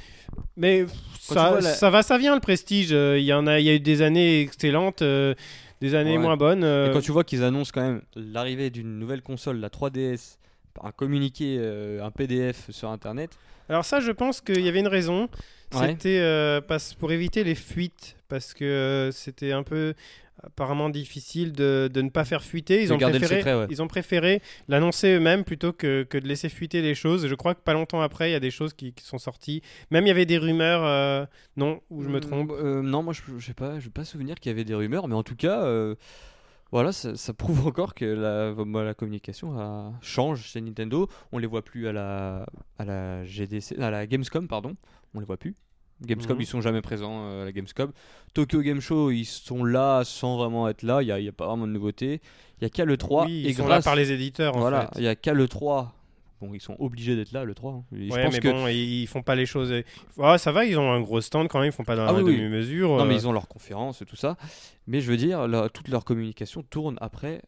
mais pff, Quand ça, tu vois la- ça va, ça vient le prestige. Euh, Il y en a, il y a eu des années excellentes, euh, des années Ouais. moins bonnes. euh, Et quand tu vois qu'ils annoncent quand même l'arrivée d'une nouvelle console, la 3DS, par un communiqué, euh, un PDF sur Internet. Alors ça, je pense qu'il y avait une raison. Ouais. C'était euh, parce- pour éviter les fuites, parce que euh, c'était un peu apparemment difficile de, de ne pas faire fuiter. Ils De ont préféré, secret, ouais. ils ont préféré l'annoncer eux-mêmes plutôt que, que de laisser fuiter les choses. Je crois que pas longtemps après, il y a des choses qui, qui sont sorties. Même il y avait des rumeurs, euh, non, où je me trompe? Euh, Non, moi, je je sais pas, je vais pas souvenir qu'il y avait des rumeurs, mais en tout cas. Voilà, ça, ça prouve encore que la, bah, la communication a- change chez Nintendo. On les voit plus à la, à la GDC, à la Gamescom, pardon. On les voit plus. Gamescom, Mhm. ils sont jamais présents euh, à la Gamescom. Tokyo Game Show, ils sont là sans vraiment être là. Il n'y a, il y a pas vraiment de nouveauté. Il y a qu'à le 3 Oui, et ils sont grâce, là par les éditeurs en voilà, il y a qu'à le 3. Bon, ils sont obligés d'être là le 3. hein. Je Ouais, pense mais que bon, ils, font pas les choses. Ah, ça va, ils ont un gros stand quand même, ils font pas dans Ah la oui, oui. demi-mesure. Non, mais euh, ils ont leurs conférences et tout ça. Mais je veux dire, toute leur communication tourne après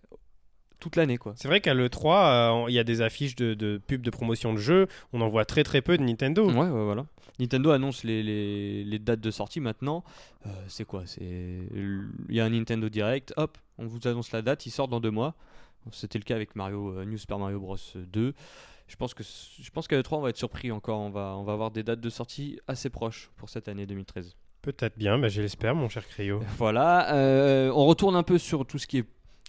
toute l'année, quoi. C'est vrai qu'à l'E3, euh, il y a des affiches de, de pubs de promotion de jeux. On en voit très très peu de Nintendo. Ouais, ouais, voilà. Nintendo annonce les, les, les dates de sortie maintenant. Euh, c'est quoi? C'est il y a un Nintendo Direct. Hop, on vous annonce la date. Il sort dans deux mois. C'était le cas avec Mario euh, New Super Mario Bros 2. Je pense que je pense qu'à l'E3 on va être surpris encore. On va on va avoir des dates de sortie assez proches pour cette année 2013. Peut-être bien, bah, je l'espère, mon cher Cryo. Voilà, euh, on retourne un peu sur tout ce qui est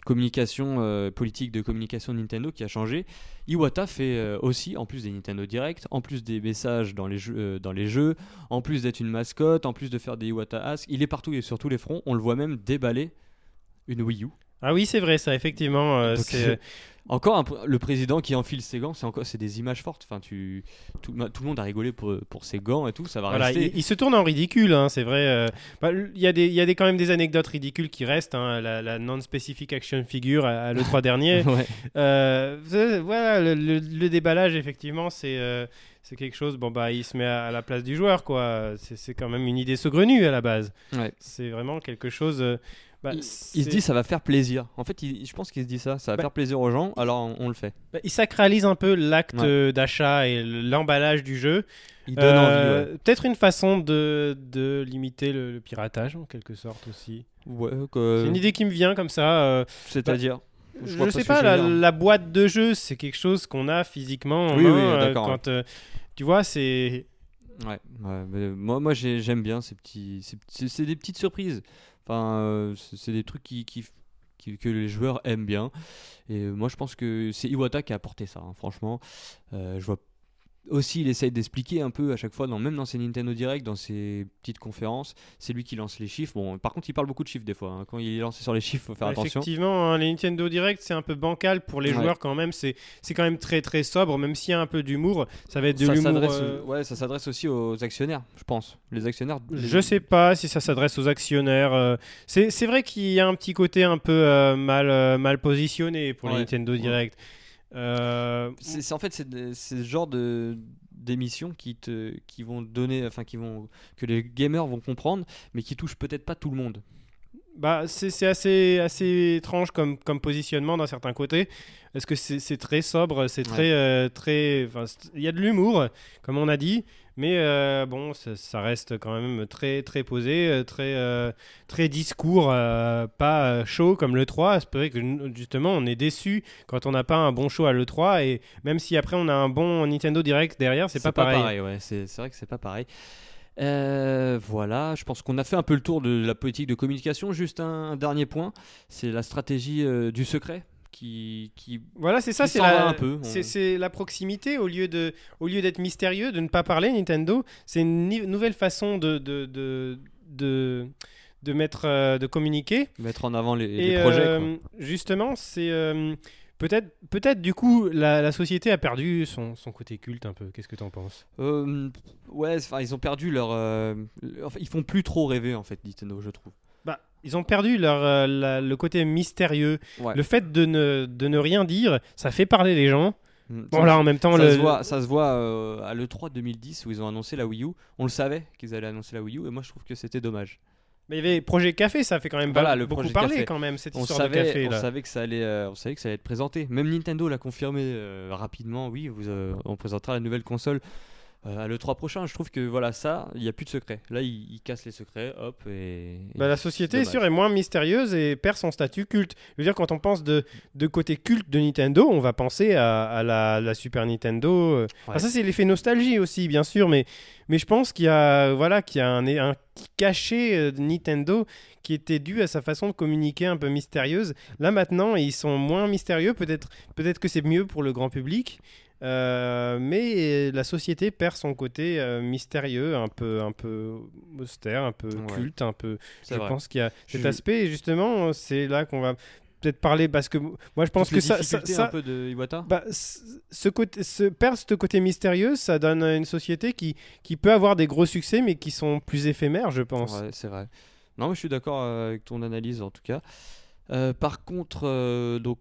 communication, euh, politique de communication de Nintendo qui a changé. Iwata fait euh, aussi, en plus des Nintendo Direct, en plus des messages dans les jeux, euh, dans les jeux en plus d'être une mascotte, en plus de faire des Iwata Ask, il est partout et sur tous les fronts. On le voit même déballer une Wii U. Ah oui, c'est vrai, ça, effectivement. Donc, c'est- Encore un le président qui enfile ses gants, c'est encore c'est des images fortes. Enfin, tu tout, le monde a rigolé pour, pour ses gants et tout, ça va Voilà, rester. il, il se tourne en ridicule, hein, c'est vrai. euh, bah, Il y a, des, il y a des, quand même des anecdotes ridicules qui restent. hein, la, la non-specific action figure à, à l'E3 dernier. Ouais. Euh, voilà, le, le- le déballage, effectivement, c'est euh, c'est quelque chose. Bon, bah, il se met à, à la place du joueur, quoi. C'est quand même une idée saugrenue à la base. Ouais. C'est vraiment quelque chose. euh, bah, Il, il se dit ça va faire plaisir. En fait, il- je pense qu'il se dit ça, ça va Bah- faire plaisir aux gens, alors on, on le fait. bah, il sacralise un peu l'acte Ouais. d'achat et l'emballage du jeu. Il donne Euh. Ouais. Peut-être une façon de, de limiter le, le piratage, en quelque sorte aussi. Ouais, C'est une idée qui me vient comme ça. euh, C'est-à-dire? Je ne sais pas, la, boîte de jeu, c'est quelque chose qu'on a physiquement en Oui, main, oui, euh, d'accord, quand, euh, tu vois, c'est Ouais, moi, moi j'ai- j'aime bien ces petits. ces petits- C'est des petites surprises. Enfin, euh, c'est des trucs qui, que les joueurs aiment bien. Et moi, je pense que c'est Iwata qui a apporté ça, hein, franchement. Euh, je vois aussi, il essaye d'expliquer un peu à chaque fois, dans, même dans ses Nintendo Direct, dans ses petites conférences. C'est lui qui lance les chiffres. Bon, par contre, il parle beaucoup de chiffres des fois. hein. Quand il est lancé sur les chiffres, faut faire attention. Effectivement, hein, les Nintendo Direct, c'est un peu bancal pour les Ouais. joueurs quand même. C'est c'est quand même très très sobre, même s'il y a un peu d'humour. Ça va être de l'humour. euh, ouais, ça s'adresse aussi aux actionnaires, je pense. Les actionnaires. les- Je sais pas si ça s'adresse aux actionnaires. euh, C'est vrai qu'il y a un petit côté un peu euh, mal, euh, mal positionné pour les. Nintendo. Direct. Euh, C'est en fait c'est ce genre de d'émissions qui te qui vont donner enfin qui vont que les gamers vont comprendre mais qui touchent peut-être pas tout le monde. Bah, c'est c'est assez, assez étrange comme, comme positionnement d'un certain côté. Parce que c'est c'est très sobre, c'est très. euh, très Il y a de l'humour, comme on a dit. Mais euh, bon, ça, ça reste quand même très, très posé, euh, très, euh, très discours, euh, pas chaud comme le 3. C'est vrai que justement, on est déçu quand on n'a pas un bon show à l'E3. Et même si après on a un bon Nintendo Direct derrière, c'est pas, pareil. ouais, c'est c'est vrai que c'est pas pareil. Euh, voilà, je pense qu'on a fait un peu le tour de la politique de communication. Juste un, un dernier point, c'est la stratégie euh, du secret qui, qui Voilà, c'est ça, c'est la, un peu, on- c'est, c'est la proximité au lieu de, au lieu d'être mystérieux, de ne pas parler. Nintendo, c'est une nouvelle façon de, de, de, de, de mettre, euh, de communiquer. mettre en avant les, les Et projets. euh, justement, c'est euh, peut-être, peut-être du coup, la, la société a perdu son, son côté culte un peu. Qu'est-ce que tu en penses? Euh, ouais, ils ont perdu leur, euh, ils font plus trop rêver en fait Nintendo, je trouve. Ils ont perdu leur, euh, la- le côté mystérieux. Ouais. Le fait de ne, de ne rien dire, ça fait parler les gens. Mm. Bon, Ça- là, en même temps, ça, le, se voit, ça se voit euh, à l'E3 2010 où ils ont annoncé la Wii U. On le savait qu'ils allaient annoncer la Wii U et moi je trouve que c'était dommage. Mais il y avait Projet Café, ça fait quand même Voilà, le beaucoup Projet parler Café. quand même, cette On histoire de savait, café. on là. savait que ça allait, euh, on savait que ça allait être présenté. Même Nintendo l'a confirmé euh, rapidement. Oui, vous, euh, on présentera la nouvelle console à l'E3 prochain. Je trouve que voilà ça, il n'y a plus de secret. Là, ils il cassent les secrets, hop et. et Bah, la société, c'est sûr, est moins mystérieuse et perd son statut culte. Je veux dire, quand on pense de, de côté culte de Nintendo, on va penser à, à la, la Super Nintendo. euh. Ouais. Ça, c'est l'effet nostalgie aussi, bien sûr, mais, mais je pense qu'il y a, voilà, qu'il y a un, un cachet euh, de Nintendo qui était dû à sa façon de communiquer un peu mystérieuse. Là, maintenant, ils sont moins mystérieux. Peut-être peut que c'est mieux pour le grand public. Euh, mais la société perd son côté euh, mystérieux, un peu, un peu austère, un peu Ouais. culte, un peu. Je vrai. pense qu'il y a cet Je- aspect, et justement, c'est là qu'on va peut-être parler parce que moi je pense Toutes que ça, ça, ça- un peu de Iwata. bah, ce côté, ce, perdre ce côté mystérieux, ça donne une société qui, qui peut avoir des gros succès, mais qui sont plus éphémères, je pense. Ouais, c'est vrai. Non, mais je suis d'accord euh, avec ton analyse en tout cas. Euh, par contre, euh, donc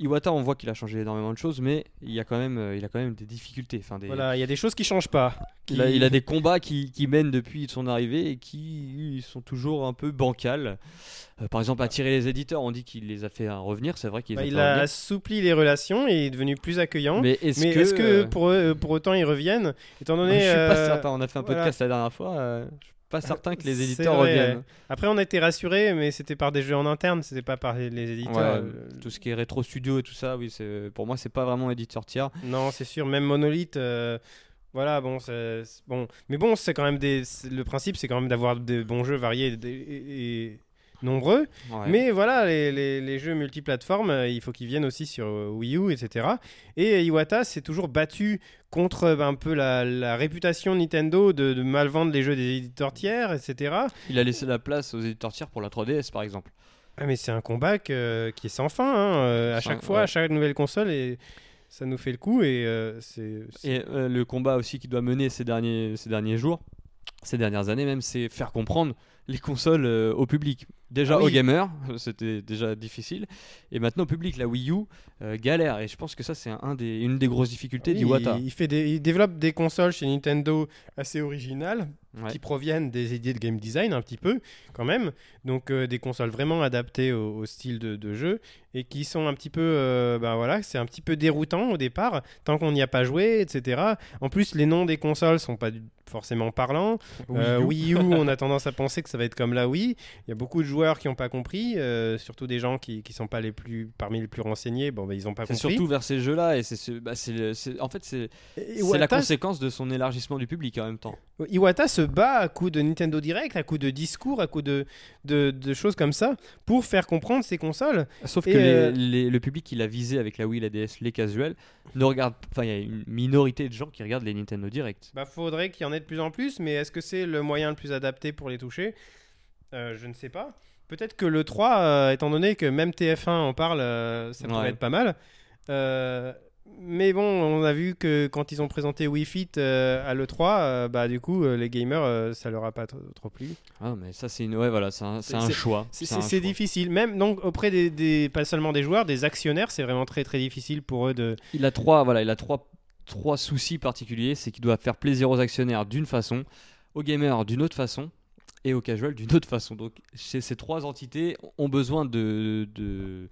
Iwata, on voit qu'il a changé énormément de choses, mais il y a quand même, euh, il a quand même des difficultés. Enfin, des, Voilà, il y a des choses qui changent pas. il, a, il a des combats qui, qui mènent depuis son arrivée et qui sont toujours un peu bancals. Euh, par exemple, attirer les éditeurs, on dit qu'il les a fait euh, revenir. C'est vrai qu'il Bah, a il a assoupli les relations et est devenu plus accueillant. Mais, est-ce que, euh, pour, eux- pour autant ils reviennent? Étant donné. je suis pas certain. On a fait un voilà. podcast la dernière fois. euh, je pas certain que les éditeurs vrai, reviennent. Après, on a été rassurés, mais c'était par des jeux en interne, c'était pas par les, les éditeurs. Ouais, Euh, tout ce qui est rétro studio et tout ça, oui, pour moi c'est pas vraiment éditeur tiers. Non, c'est sûr, même Monolith. euh, Voilà, bon, bon, mais bon, c'est quand même des. Le principe, c'est quand même d'avoir des bons jeux variés et nombreux. Ouais. Mais voilà, les, les- les jeux multiplateformes, euh, il faut qu'ils viennent aussi sur euh, Wii U, etc. Et Iwata s'est toujours battu contre euh, un peu la, la réputation Nintendo de, de mal vendre les jeux des éditeurs tiers, etc. Il a laissé la place aux éditeurs tiers pour la 3DS par exemple. Ah, mais c'est un combat que- qui est sans fin, hein, euh, à chaque fois, ouais. à chaque nouvelle console, et ça nous fait le coup. Et euh, c'est. Et euh, le combat aussi qu'il doit mener ces derniers, ces derniers jours, ces dernières années même, c'est faire comprendre les consoles euh, au public. Déjà Ah oui. aux gamers, c'était déjà difficile. Et maintenant au public, la Wii U euh, galère. Et je pense que ça, c'est un des, une des grosses difficultés Oui, d'Iwata. il, il fait des, il développe des consoles chez Nintendo assez originales Ouais. qui proviennent des idées de game design un petit peu quand même. Donc euh, des consoles vraiment adaptées au, au style de, de jeu et qui sont un petit peu, euh, ben voilà, c'est un petit peu déroutant au départ tant qu'on n'y a pas joué, etc. En plus, les noms des consoles sont pas forcément parlants. Euh, Wii U, on a tendance à penser que ça va être comme la Wii. Il y a beaucoup de joueurs joueurs qui n'ont pas compris, euh, surtout des gens qui ne sont pas les plus parmi les plus renseignés. Bon, bah, ils n'ont pas C'est compris. surtout vers ces jeux-là et c'est ce- bah, c'est c'est- en fait c'est c'est la Iwata, conséquence de son élargissement du public en même temps. Iwata se bat à coups de Nintendo Direct, à coups de discours, à coups de, de, de choses comme ça, pour faire comprendre ses consoles. Sauf Et que euh, les- les- le public qu'il a visé avec la Wii, la DS, les casuels, ne regarde. Enfin, il y a une minorité de gens qui regardent les Nintendo Direct. Bah, faudrait qu'il y en ait de plus en plus, mais est-ce que c'est le moyen le plus adapté pour les toucher? Euh, Je ne sais pas. Peut-être que le 3, euh, étant donné que même TF1 en parle, euh, ça pourrait Ouais. être pas mal. Mais bon, on a vu que quand ils ont présenté Wii Fit à l'E3, euh, bah du coup, les gamers, ça leur a pas trop, trop plu. Ah, mais ça, c'est une. Ouais, voilà, un, un choix. C'est difficile, même donc auprès des, des- pas seulement des joueurs, des actionnaires, c'est vraiment très très difficile pour eux de. Il a trois, voilà, il a trois, trois soucis particuliers. C'est qu'il doit faire plaisir aux actionnaires d'une façon, aux gamers d'une autre façon et aux casuals d'une autre façon. Donc, ces, ces trois entités ont besoin de, de,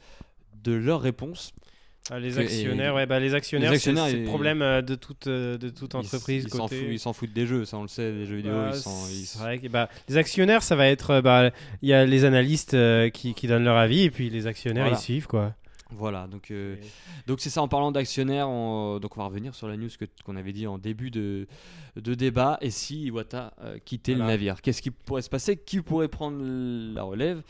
de leur réponse. Ah, les actionnaires, et- ouais, bah les actionnaires, les c'est actionnaires, c'est le problème euh, de toute euh, de toute entreprise Ils s'en côté- foutent, des jeux, ça on le sait, des jeux vidéo. Bah, ils s'en- ils vrai que, bah, les actionnaires, ça va être. euh, bah, Il y a les analystes euh, qui, qui donnent leur avis et puis les actionnaires, Voilà. ils suivent. quoi. Voilà, donc euh, donc c'est ça en parlant d'actionnaires. on- Donc on va revenir sur la news que- qu'on avait dit en début de, de débat. Et si Iwata euh, quittait le navire, qu'est-ce qui pourrait se passer? Qui pourrait prendre la relève?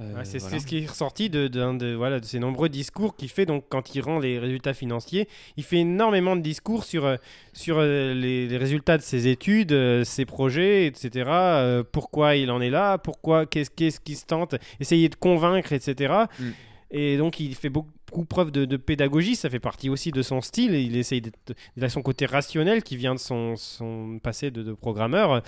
Euh, Ouais, c'est voilà. ce qui est ressorti de, d'un de, voilà, de ces nombreux discours qu'il fait donc, quand il rend les résultats financiers. Il fait énormément de discours sur, euh, sur euh, les, les résultats de ses études, euh, ses projets, etc. euh, pourquoi il en est là, pourquoi, qu'est-ce qu'est-ce qui se tente, essayer de convaincre, etc. Mm. Et donc il fait beaucoup preuve de, de pédagogie, ça fait partie aussi de son style. Il essaye il a son côté rationnel qui vient de son, son passé de, de programmeur.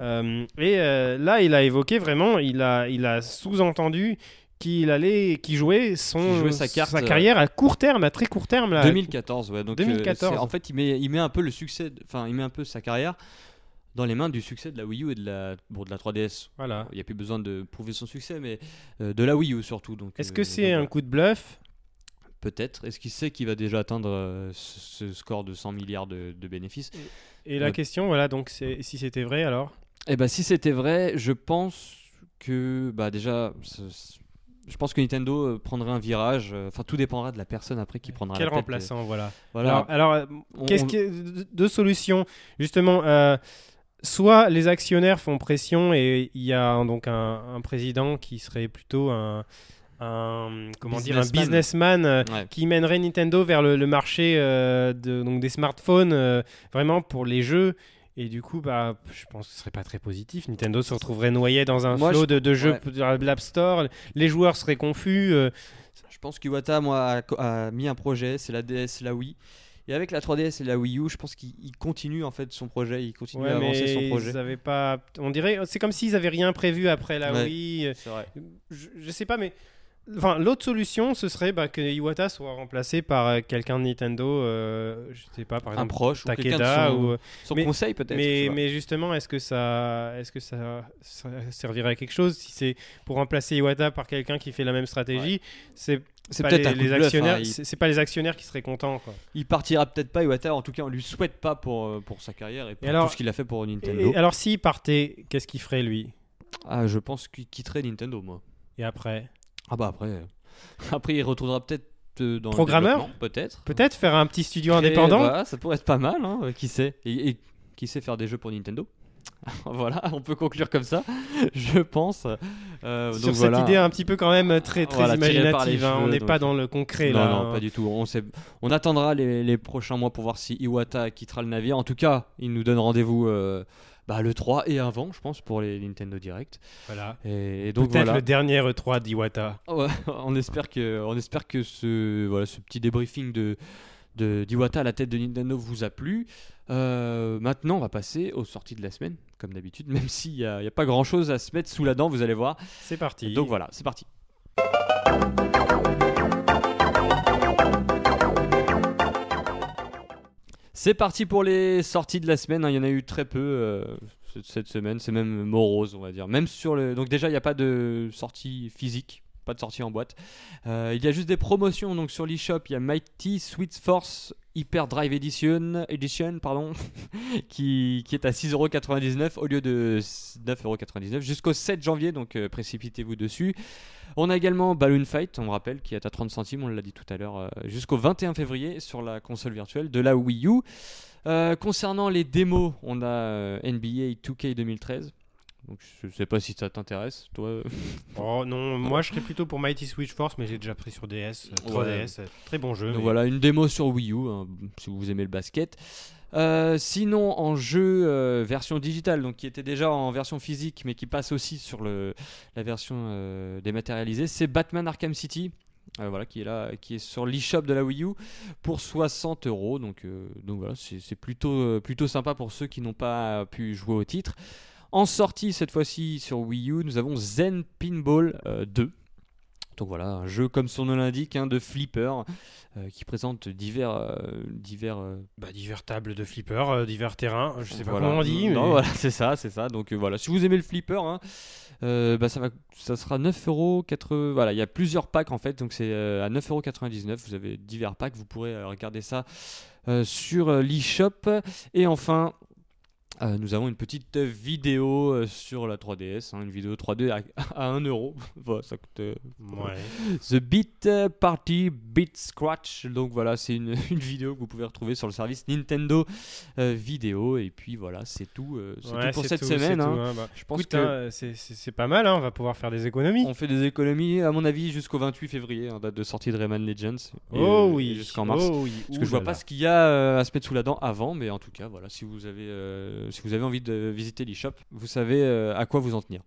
Euh, et euh, là, il a évoqué vraiment, il a, il a sous-entendu qu'il allait, qu'il jouait son jouait sa carte, euh, carrière à court terme, à très court terme là. 2014, ouais. Donc, euh, 2014. c'est- en fait, il met, il met un peu le succès, enfin, il met un peu sa carrière dans les mains du succès de la Wii U et de la, bon, de la 3DS. Voilà. Il n'y a plus besoin de prouver son succès, mais euh, de la Wii U surtout. Donc, Est-ce euh, que c'est un coup de bluff? Peut-être. Est-ce qu'il sait qu'il va déjà atteindre euh, ce, ce score de 100 milliards de, de bénéfices? Et la question, voilà, donc c'est- si c'était vrai alors? Eh ben, si c'était vrai, je pense que, bah, déjà, je pense que Nintendo prendrait un virage. Enfin, tout dépendra de la personne après qui prendra Quel la tête. remplaçant, voilà. Voilà. Alors, alors, On- qu'est-ce on- que deux solutions justement euh, soit les actionnaires font pression et il y a donc un, un président qui serait plutôt un, un- comment dire un Businessman. euh, Ouais. qui mènerait Nintendo vers le, le marché euh, de, donc des smartphones euh, vraiment pour les jeux et du coup bah je pense que ce serait pas très positif Nintendo se retrouverait noyé dans un Moi, flot je- de, de jeux ouais. dans l'App Store les joueurs seraient confus Je pense qu'Iwata moi, a, a mis un projet, c'est la DS, la Wii. Et avec la 3DS et la Wii U, je pense qu'il il continue en fait son projet, il continue ouais, à avancer mais son projet. ils avaient pas on dirait c'est comme s'ils avaient rien prévu après la Ouais. Wii vrai. je, je sais pas, mais. Enfin, l'autre solution, ce serait bah, que Iwata soit remplacé par euh, quelqu'un de Nintendo, euh, je sais pas, par Un exemple proche ou quelqu'un Takeda de son, ou. son mais- conseil peut-être. Mais, justement, est-ce que ça, est-ce que ça, ça servirait à quelque chose si c'est pour remplacer Iwata par quelqu'un qui fait la même stratégie? C'est c'est peut-être les, un coup les de bluff, actionnaires, hein, il- c'est c'est pas les actionnaires qui seraient contents, quoi. Il partira peut-être pas Iwata, en tout cas on lui souhaite pas pour, euh, pour sa carrière et pour alors- tout ce qu'il a fait pour Nintendo. et alors, s'il partait, qu'est-ce qu'il ferait lui? Ah, je pense qu'il quitterait Nintendo moi. Et après? Ah bah après, euh, après il retrouvera peut-être euh, dans le Programmeur? développement, peut-être. Peut-être faire un petit studio indépendant? voilà, ça pourrait être pas mal, hein, euh, qui sait. Et, et qui sait faire des jeux pour Nintendo Voilà, on peut conclure comme ça, je pense. Euh, Sur donc cette voilà. idée un petit peu quand même très très Voilà, les imaginative, hein. on n'est donc- pas dans le concret non, là. non, hein. pas du tout. On, sait- on attendra les, les prochains mois pour voir si Iwata quittera le navire. En tout cas, il nous donne rendez-vous euh, bah, le 3 et avant, je pense, pour les Nintendo Direct. Voilà. Et, et donc Peut-être voilà. le dernier E3 d'Iwata. Ouais, on espère que, on espère que ce, voilà, ce petit débriefing de, de d'Iwata à la tête de Nintendo vous a plu. Euh, maintenant, on va passer aux sorties de la semaine, comme d'habitude, même s'il n'y a, il y a pas grand-chose à se mettre sous la dent, vous allez voir. C'est parti. Donc voilà, c'est parti. C'est parti pour les sorties de la semaine. hein. Il y en a eu très peu euh, cette- cette semaine. C'est même morose, on va dire. Même sur le. Donc déjà, il n'y a pas de sortie physique pas de sortie en boîte. Euh, il y a juste des promotions donc sur l'eShop. Il y a Mighty Sweet Force Hyper Drive Edition, Edition pardon, qui, qui est à 6,99€ au lieu de 9,99€ jusqu'au 7 janvier, donc euh, précipitez-vous dessus. On a également Balloon Fight, on rappelle, qui est à 30 centimes, on l'a dit tout à l'heure, euh, jusqu'au 21 février sur la console virtuelle de la Wii U. Concernant les démos, on a NBA 2K 2013. Donc je sais pas si ça t'intéresse, toi. Oh non, moi je serais plutôt pour Mighty Switch Force, mais j'ai déjà pris sur DS, euh, 3DS. euh, Très bon jeu. Donc mais- voilà, une démo sur Wii U, hein, si vous aimez le basket. Euh, sinon, en jeu euh, version digitale, donc qui était déjà en version physique, mais qui passe aussi sur le, la version euh, dématérialisée, c'est Batman Arkham City. voilà, qui est là, qui est sur l'eShop de la Wii U pour 60 euros. Donc, donc voilà, c'est plutôt, plutôt sympa pour ceux qui n'ont pas pu jouer au titre. En sortie cette fois-ci sur Wii U, nous avons Zen Pinball euh, 2. Donc voilà, un jeu comme son nom l'indique, hein, de flipper, euh, qui présente divers, euh, divers euh, Bah, divers tables de flipper, euh, divers terrains, je sais pas voilà. comment on dit. Non, voilà, c'est ça, c'est ça. Donc euh, voilà, si vous aimez le flipper, hein, euh, bah, ça, va, ça sera 9,80€. Voilà, il y a plusieurs packs en fait, donc c'est euh, à 9,99€. Vous avez divers packs, vous pourrez euh, regarder ça euh, sur euh, l'eShop. Et enfin. Euh, nous avons une petite vidéo euh, sur la 3DS, hein, une vidéo 3D à, à 1€. voilà, ça coûte euh, Ouais. The Beat Party Beat Scratch. Donc voilà, c'est une, une vidéo que vous pouvez retrouver sur le service Nintendo euh, Vidéo. Et puis voilà, c'est tout, c'est Ouais, tout pour cette tout, semaine. hein. tout, hein. Bah, Je pense écoute, que c'est- pas mal, on va pouvoir faire des économies. on fait des économies, à mon avis, jusqu'au 28 février, date de sortie de Rayman Legends. Et, oh oui, Jusqu'en mars. Oh oui. Parce que je vois pas ce qu'il y a à se mettre sous la dent avant, mais en tout cas, voilà, si vous avez, si vous avez envie de visiter l'eShop, vous savez euh, à quoi vous en tenir.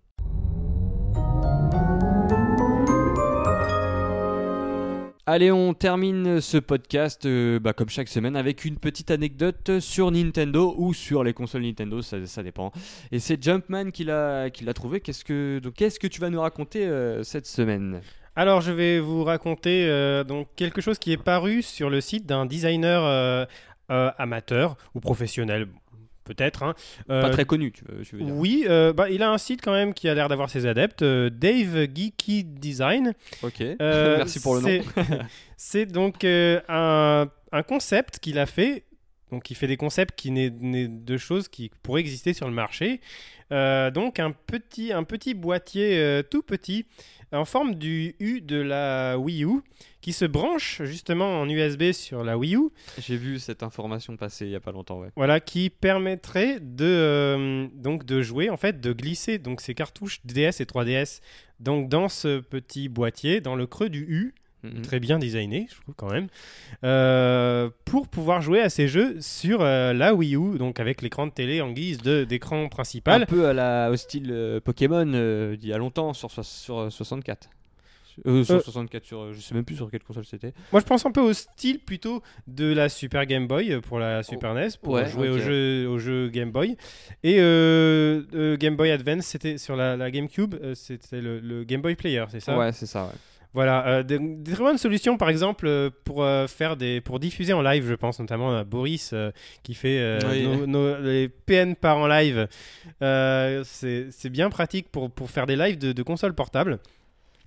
Allez, on termine ce podcast, euh, bah, comme chaque semaine, avec une petite anecdote sur Nintendo ou sur les consoles Nintendo, ça, dépend. Et c'est Jumpman qui l'a trouvé. Qu'est-ce que qu'est-ce que tu vas nous raconter euh, cette semaine? Alors, je vais vous raconter euh, donc quelque chose qui est paru sur le site d'un designer euh, euh, amateur ou professionnel, peut-être. hein. Pas Euh, très connu, tu veux, dire. Oui, euh, bah, il a un site quand même qui a l'air d'avoir ses adeptes, euh, Dave Geeky Design. Ok. Merci pour le nom. c'est- donc un, un concept qu'il a fait. Donc, il fait des concepts qui n'est de choses qui pourraient exister sur le marché. Euh, donc, un petit, un petit boîtier euh, tout petit en forme du U de la Wii U qui se branche justement en USB sur la Wii U. J'ai vu cette information passer il y a pas longtemps, ouais. Voilà, qui permettrait de, euh, donc de jouer, en fait, de glisser donc ces cartouches DS et 3DS donc dans ce petit boîtier, dans le creux du U, Mhm. très bien designé, je trouve quand même, euh, pour pouvoir jouer à ces jeux sur euh, la Wii U, donc avec l'écran de télé en guise de- d'écran principal. Un peu à la, au style euh, Pokémon euh, d'il y a longtemps sur, sur euh, 64. Euh, sur Euh. 64, sur, je sais même plus sur quelle console c'était. Moi, je pense un peu au style plutôt de la Super Game Boy pour la Super NES, pour ouais, jouer au, jeu, au jeu Game Boy. Et euh, euh, Game Boy Advance, c'était sur la, la GameCube, euh, c'était le, le Game Boy Player, c'est ça? Ouais, c'est ça, ouais. Voilà, euh, des, très bonnes solutions, par exemple, euh, pour euh, faire des, pour diffuser en live, je pense notamment à Boris euh, qui fait Oui. nos, nos- les PN par en live. C'est c'est bien pratique pour, pour faire des lives de, de consoles portables.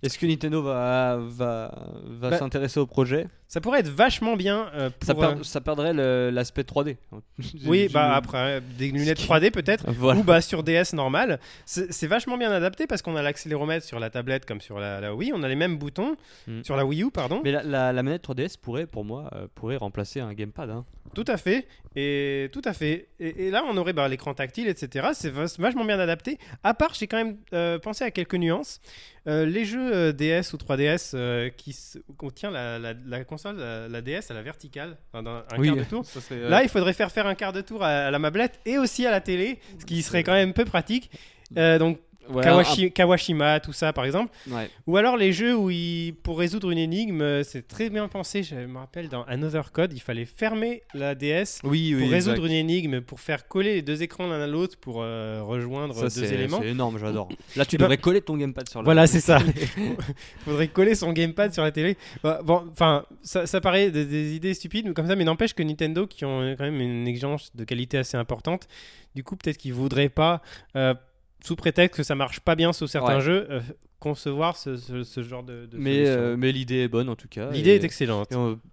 Est-ce que Nintendo va, va, va Bah, s'intéresser au projet? Ça pourrait être vachement bien euh, pour. ça, per- euh, ça perdrait l'aspect 3D. oui, bah après des lunettes 3D peut-être. Voilà. Ou bah sur DS normal, c'est vachement bien adapté parce qu'on a l'accéléromètre sur la tablette comme sur la, la Wii, on a les mêmes boutons Mm. sur la Wii U pardon. Mais la, la- la manette 3DS pourrait, pour moi, euh, pourrait remplacer un gamepad. hein. Tout à fait, et tout à fait. Et, et là, on aurait bah, l'écran tactile, etc. C'est vach- vachement bien adapté. À part, j'ai quand même euh, pensé à quelques nuances. Les jeux DS ou 3DS euh, qui s- on tient la, la- la console, la, la DS à la verticale, un quart de tour. ça serait, euh, Là, il faudrait faire faire un quart de tour à, à la mablette et aussi à la télé, ce qui serait quand même peu pratique. Euh, donc ouais, Kawashi- Kawashima, tout ça par exemple. ouais. Ou alors les jeux où il, pour résoudre une énigme, euh, c'est très bien pensé. Je me rappelle dans Another Code, il fallait fermer la DS Oui, oui, pour résoudre exact. une énigme, pour faire coller les deux écrans l'un à l'autre pour euh, rejoindre Ça, deux éléments. c'est énorme, j'adore. Là, tu ben- devrais coller ton gamepad sur la Voilà, c'est ça. Faudrait coller son gamepad sur la télé. Bah, Bon, enfin, ça, ça paraît des, des idées stupides, comme ça, mais n'empêche que Nintendo, qui ont quand même une exigence de qualité assez importante, du coup, peut-être qu'ils voudraient pas, euh, sous prétexte que ça marche pas bien sur certains Ouais. jeux, euh, concevoir ce, ce- ce genre de, de Mais, euh, mais l'idée est bonne en tout cas. L'idée est excellente.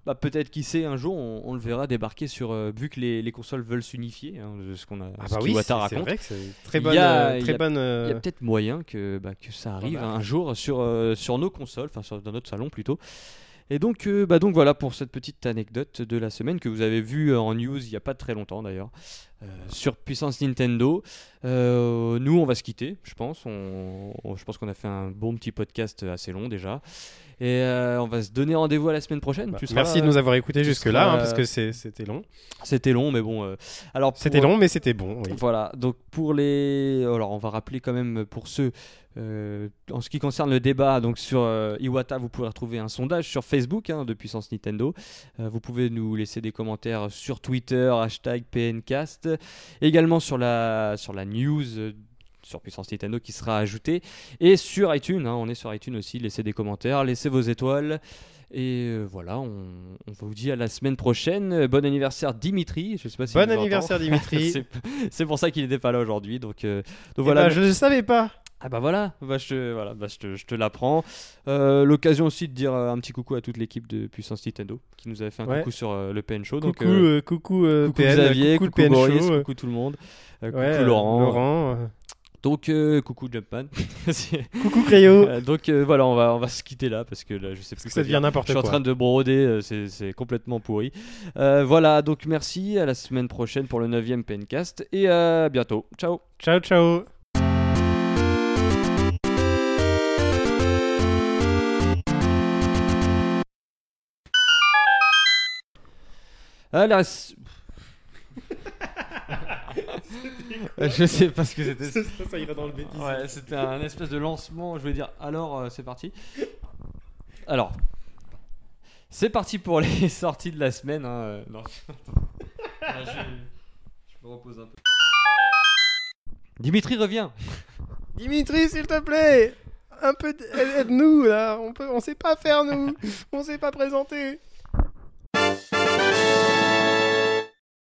bah, peut-être qui sait un jour on, on le verra débarquer sur euh, vu que les, les consoles veulent s'unifier hein, ce qu'on a Ah bah oui, c'est vrai que c'est très Il y bonne. a- il y très a- bonne il y a peut-être moyen que, bah, que ça arrive Voilà. un jour sur, sur nos consoles, enfin dans notre salon plutôt. Et donc, euh, bah donc voilà pour cette petite anecdote de la semaine que vous avez vue en news il n'y a pas très longtemps d'ailleurs euh, sur Puissance Nintendo. Euh, nous, on va se quitter, je pense. On- je pense qu'on a fait un bon petit podcast assez long déjà. Et euh, on va se donner rendez-vous à la semaine prochaine. bah, Tu Merci de nous avoir écoutés jusque-là, seras- hein, parce que c'est- c'était long. C'était long, mais bon. euh, alors C'était long, mais c'était bon. Oui. voilà, donc pour les. Alors on va rappeler quand même pour ceux. euh, en ce qui concerne le débat, donc sur euh, Iwata, vous pouvez retrouver un sondage sur Facebook hein, de Puissance Nintendo. Euh, vous pouvez nous laisser des commentaires sur Twitter, hashtag PNcast. Également sur la, sur la news euh, sur Puissance Nintendo qui sera ajoutée. Et sur iTunes, hein, on est sur iTunes aussi. Laissez des commentaires, laissez vos étoiles. Et euh, voilà, on, on vous dit à la semaine prochaine. Bon anniversaire Dimitri. Je sais pas si Bon entend. anniversaire, Dimitri. C'est- pour ça qu'il n'était pas là aujourd'hui. Donc, euh, donc Eh voilà. ben, je ne savais pas. Ah bah voilà, bah, je te, voilà, bah, je te, je te l'apprends. Euh, L'occasion aussi de dire un petit coucou à toute l'équipe de Puissance Nintendo qui nous avait fait un Ouais. coucou sur le PN Show. Donc, Coucou, euh, coucou, euh, coucou PN, Xavier, coucou, coucou, le PN Boris, Show, coucou tout le monde, ouais, coucou Laurent. Laurent, Donc euh, coucou Jumpman. Coucou Créo. Euh, donc euh, voilà, on va, on va se quitter là parce que là je sais plus ça quoi devient n'importe Je suis en quoi. train de broder, c'est complètement pourri. Voilà, donc merci, à la semaine prochaine pour le 9ème Pencast et à bientôt. Ciao Ciao, ciao. Là, c'est- je sais pas ce que c'était. ça, ça ira dans le bêtise. Ouais, c'était un espèce de lancement. Je vais dire alors, euh, c'est parti. Alors, c'est parti pour les sorties de la semaine. hein, euh, non. Je, je me repose un peu. Dimitri revient. Dimitri, s'il te plaît, un peu, d- aide-nous là. On peut, on sait pas faire nous. On sait pas présenter.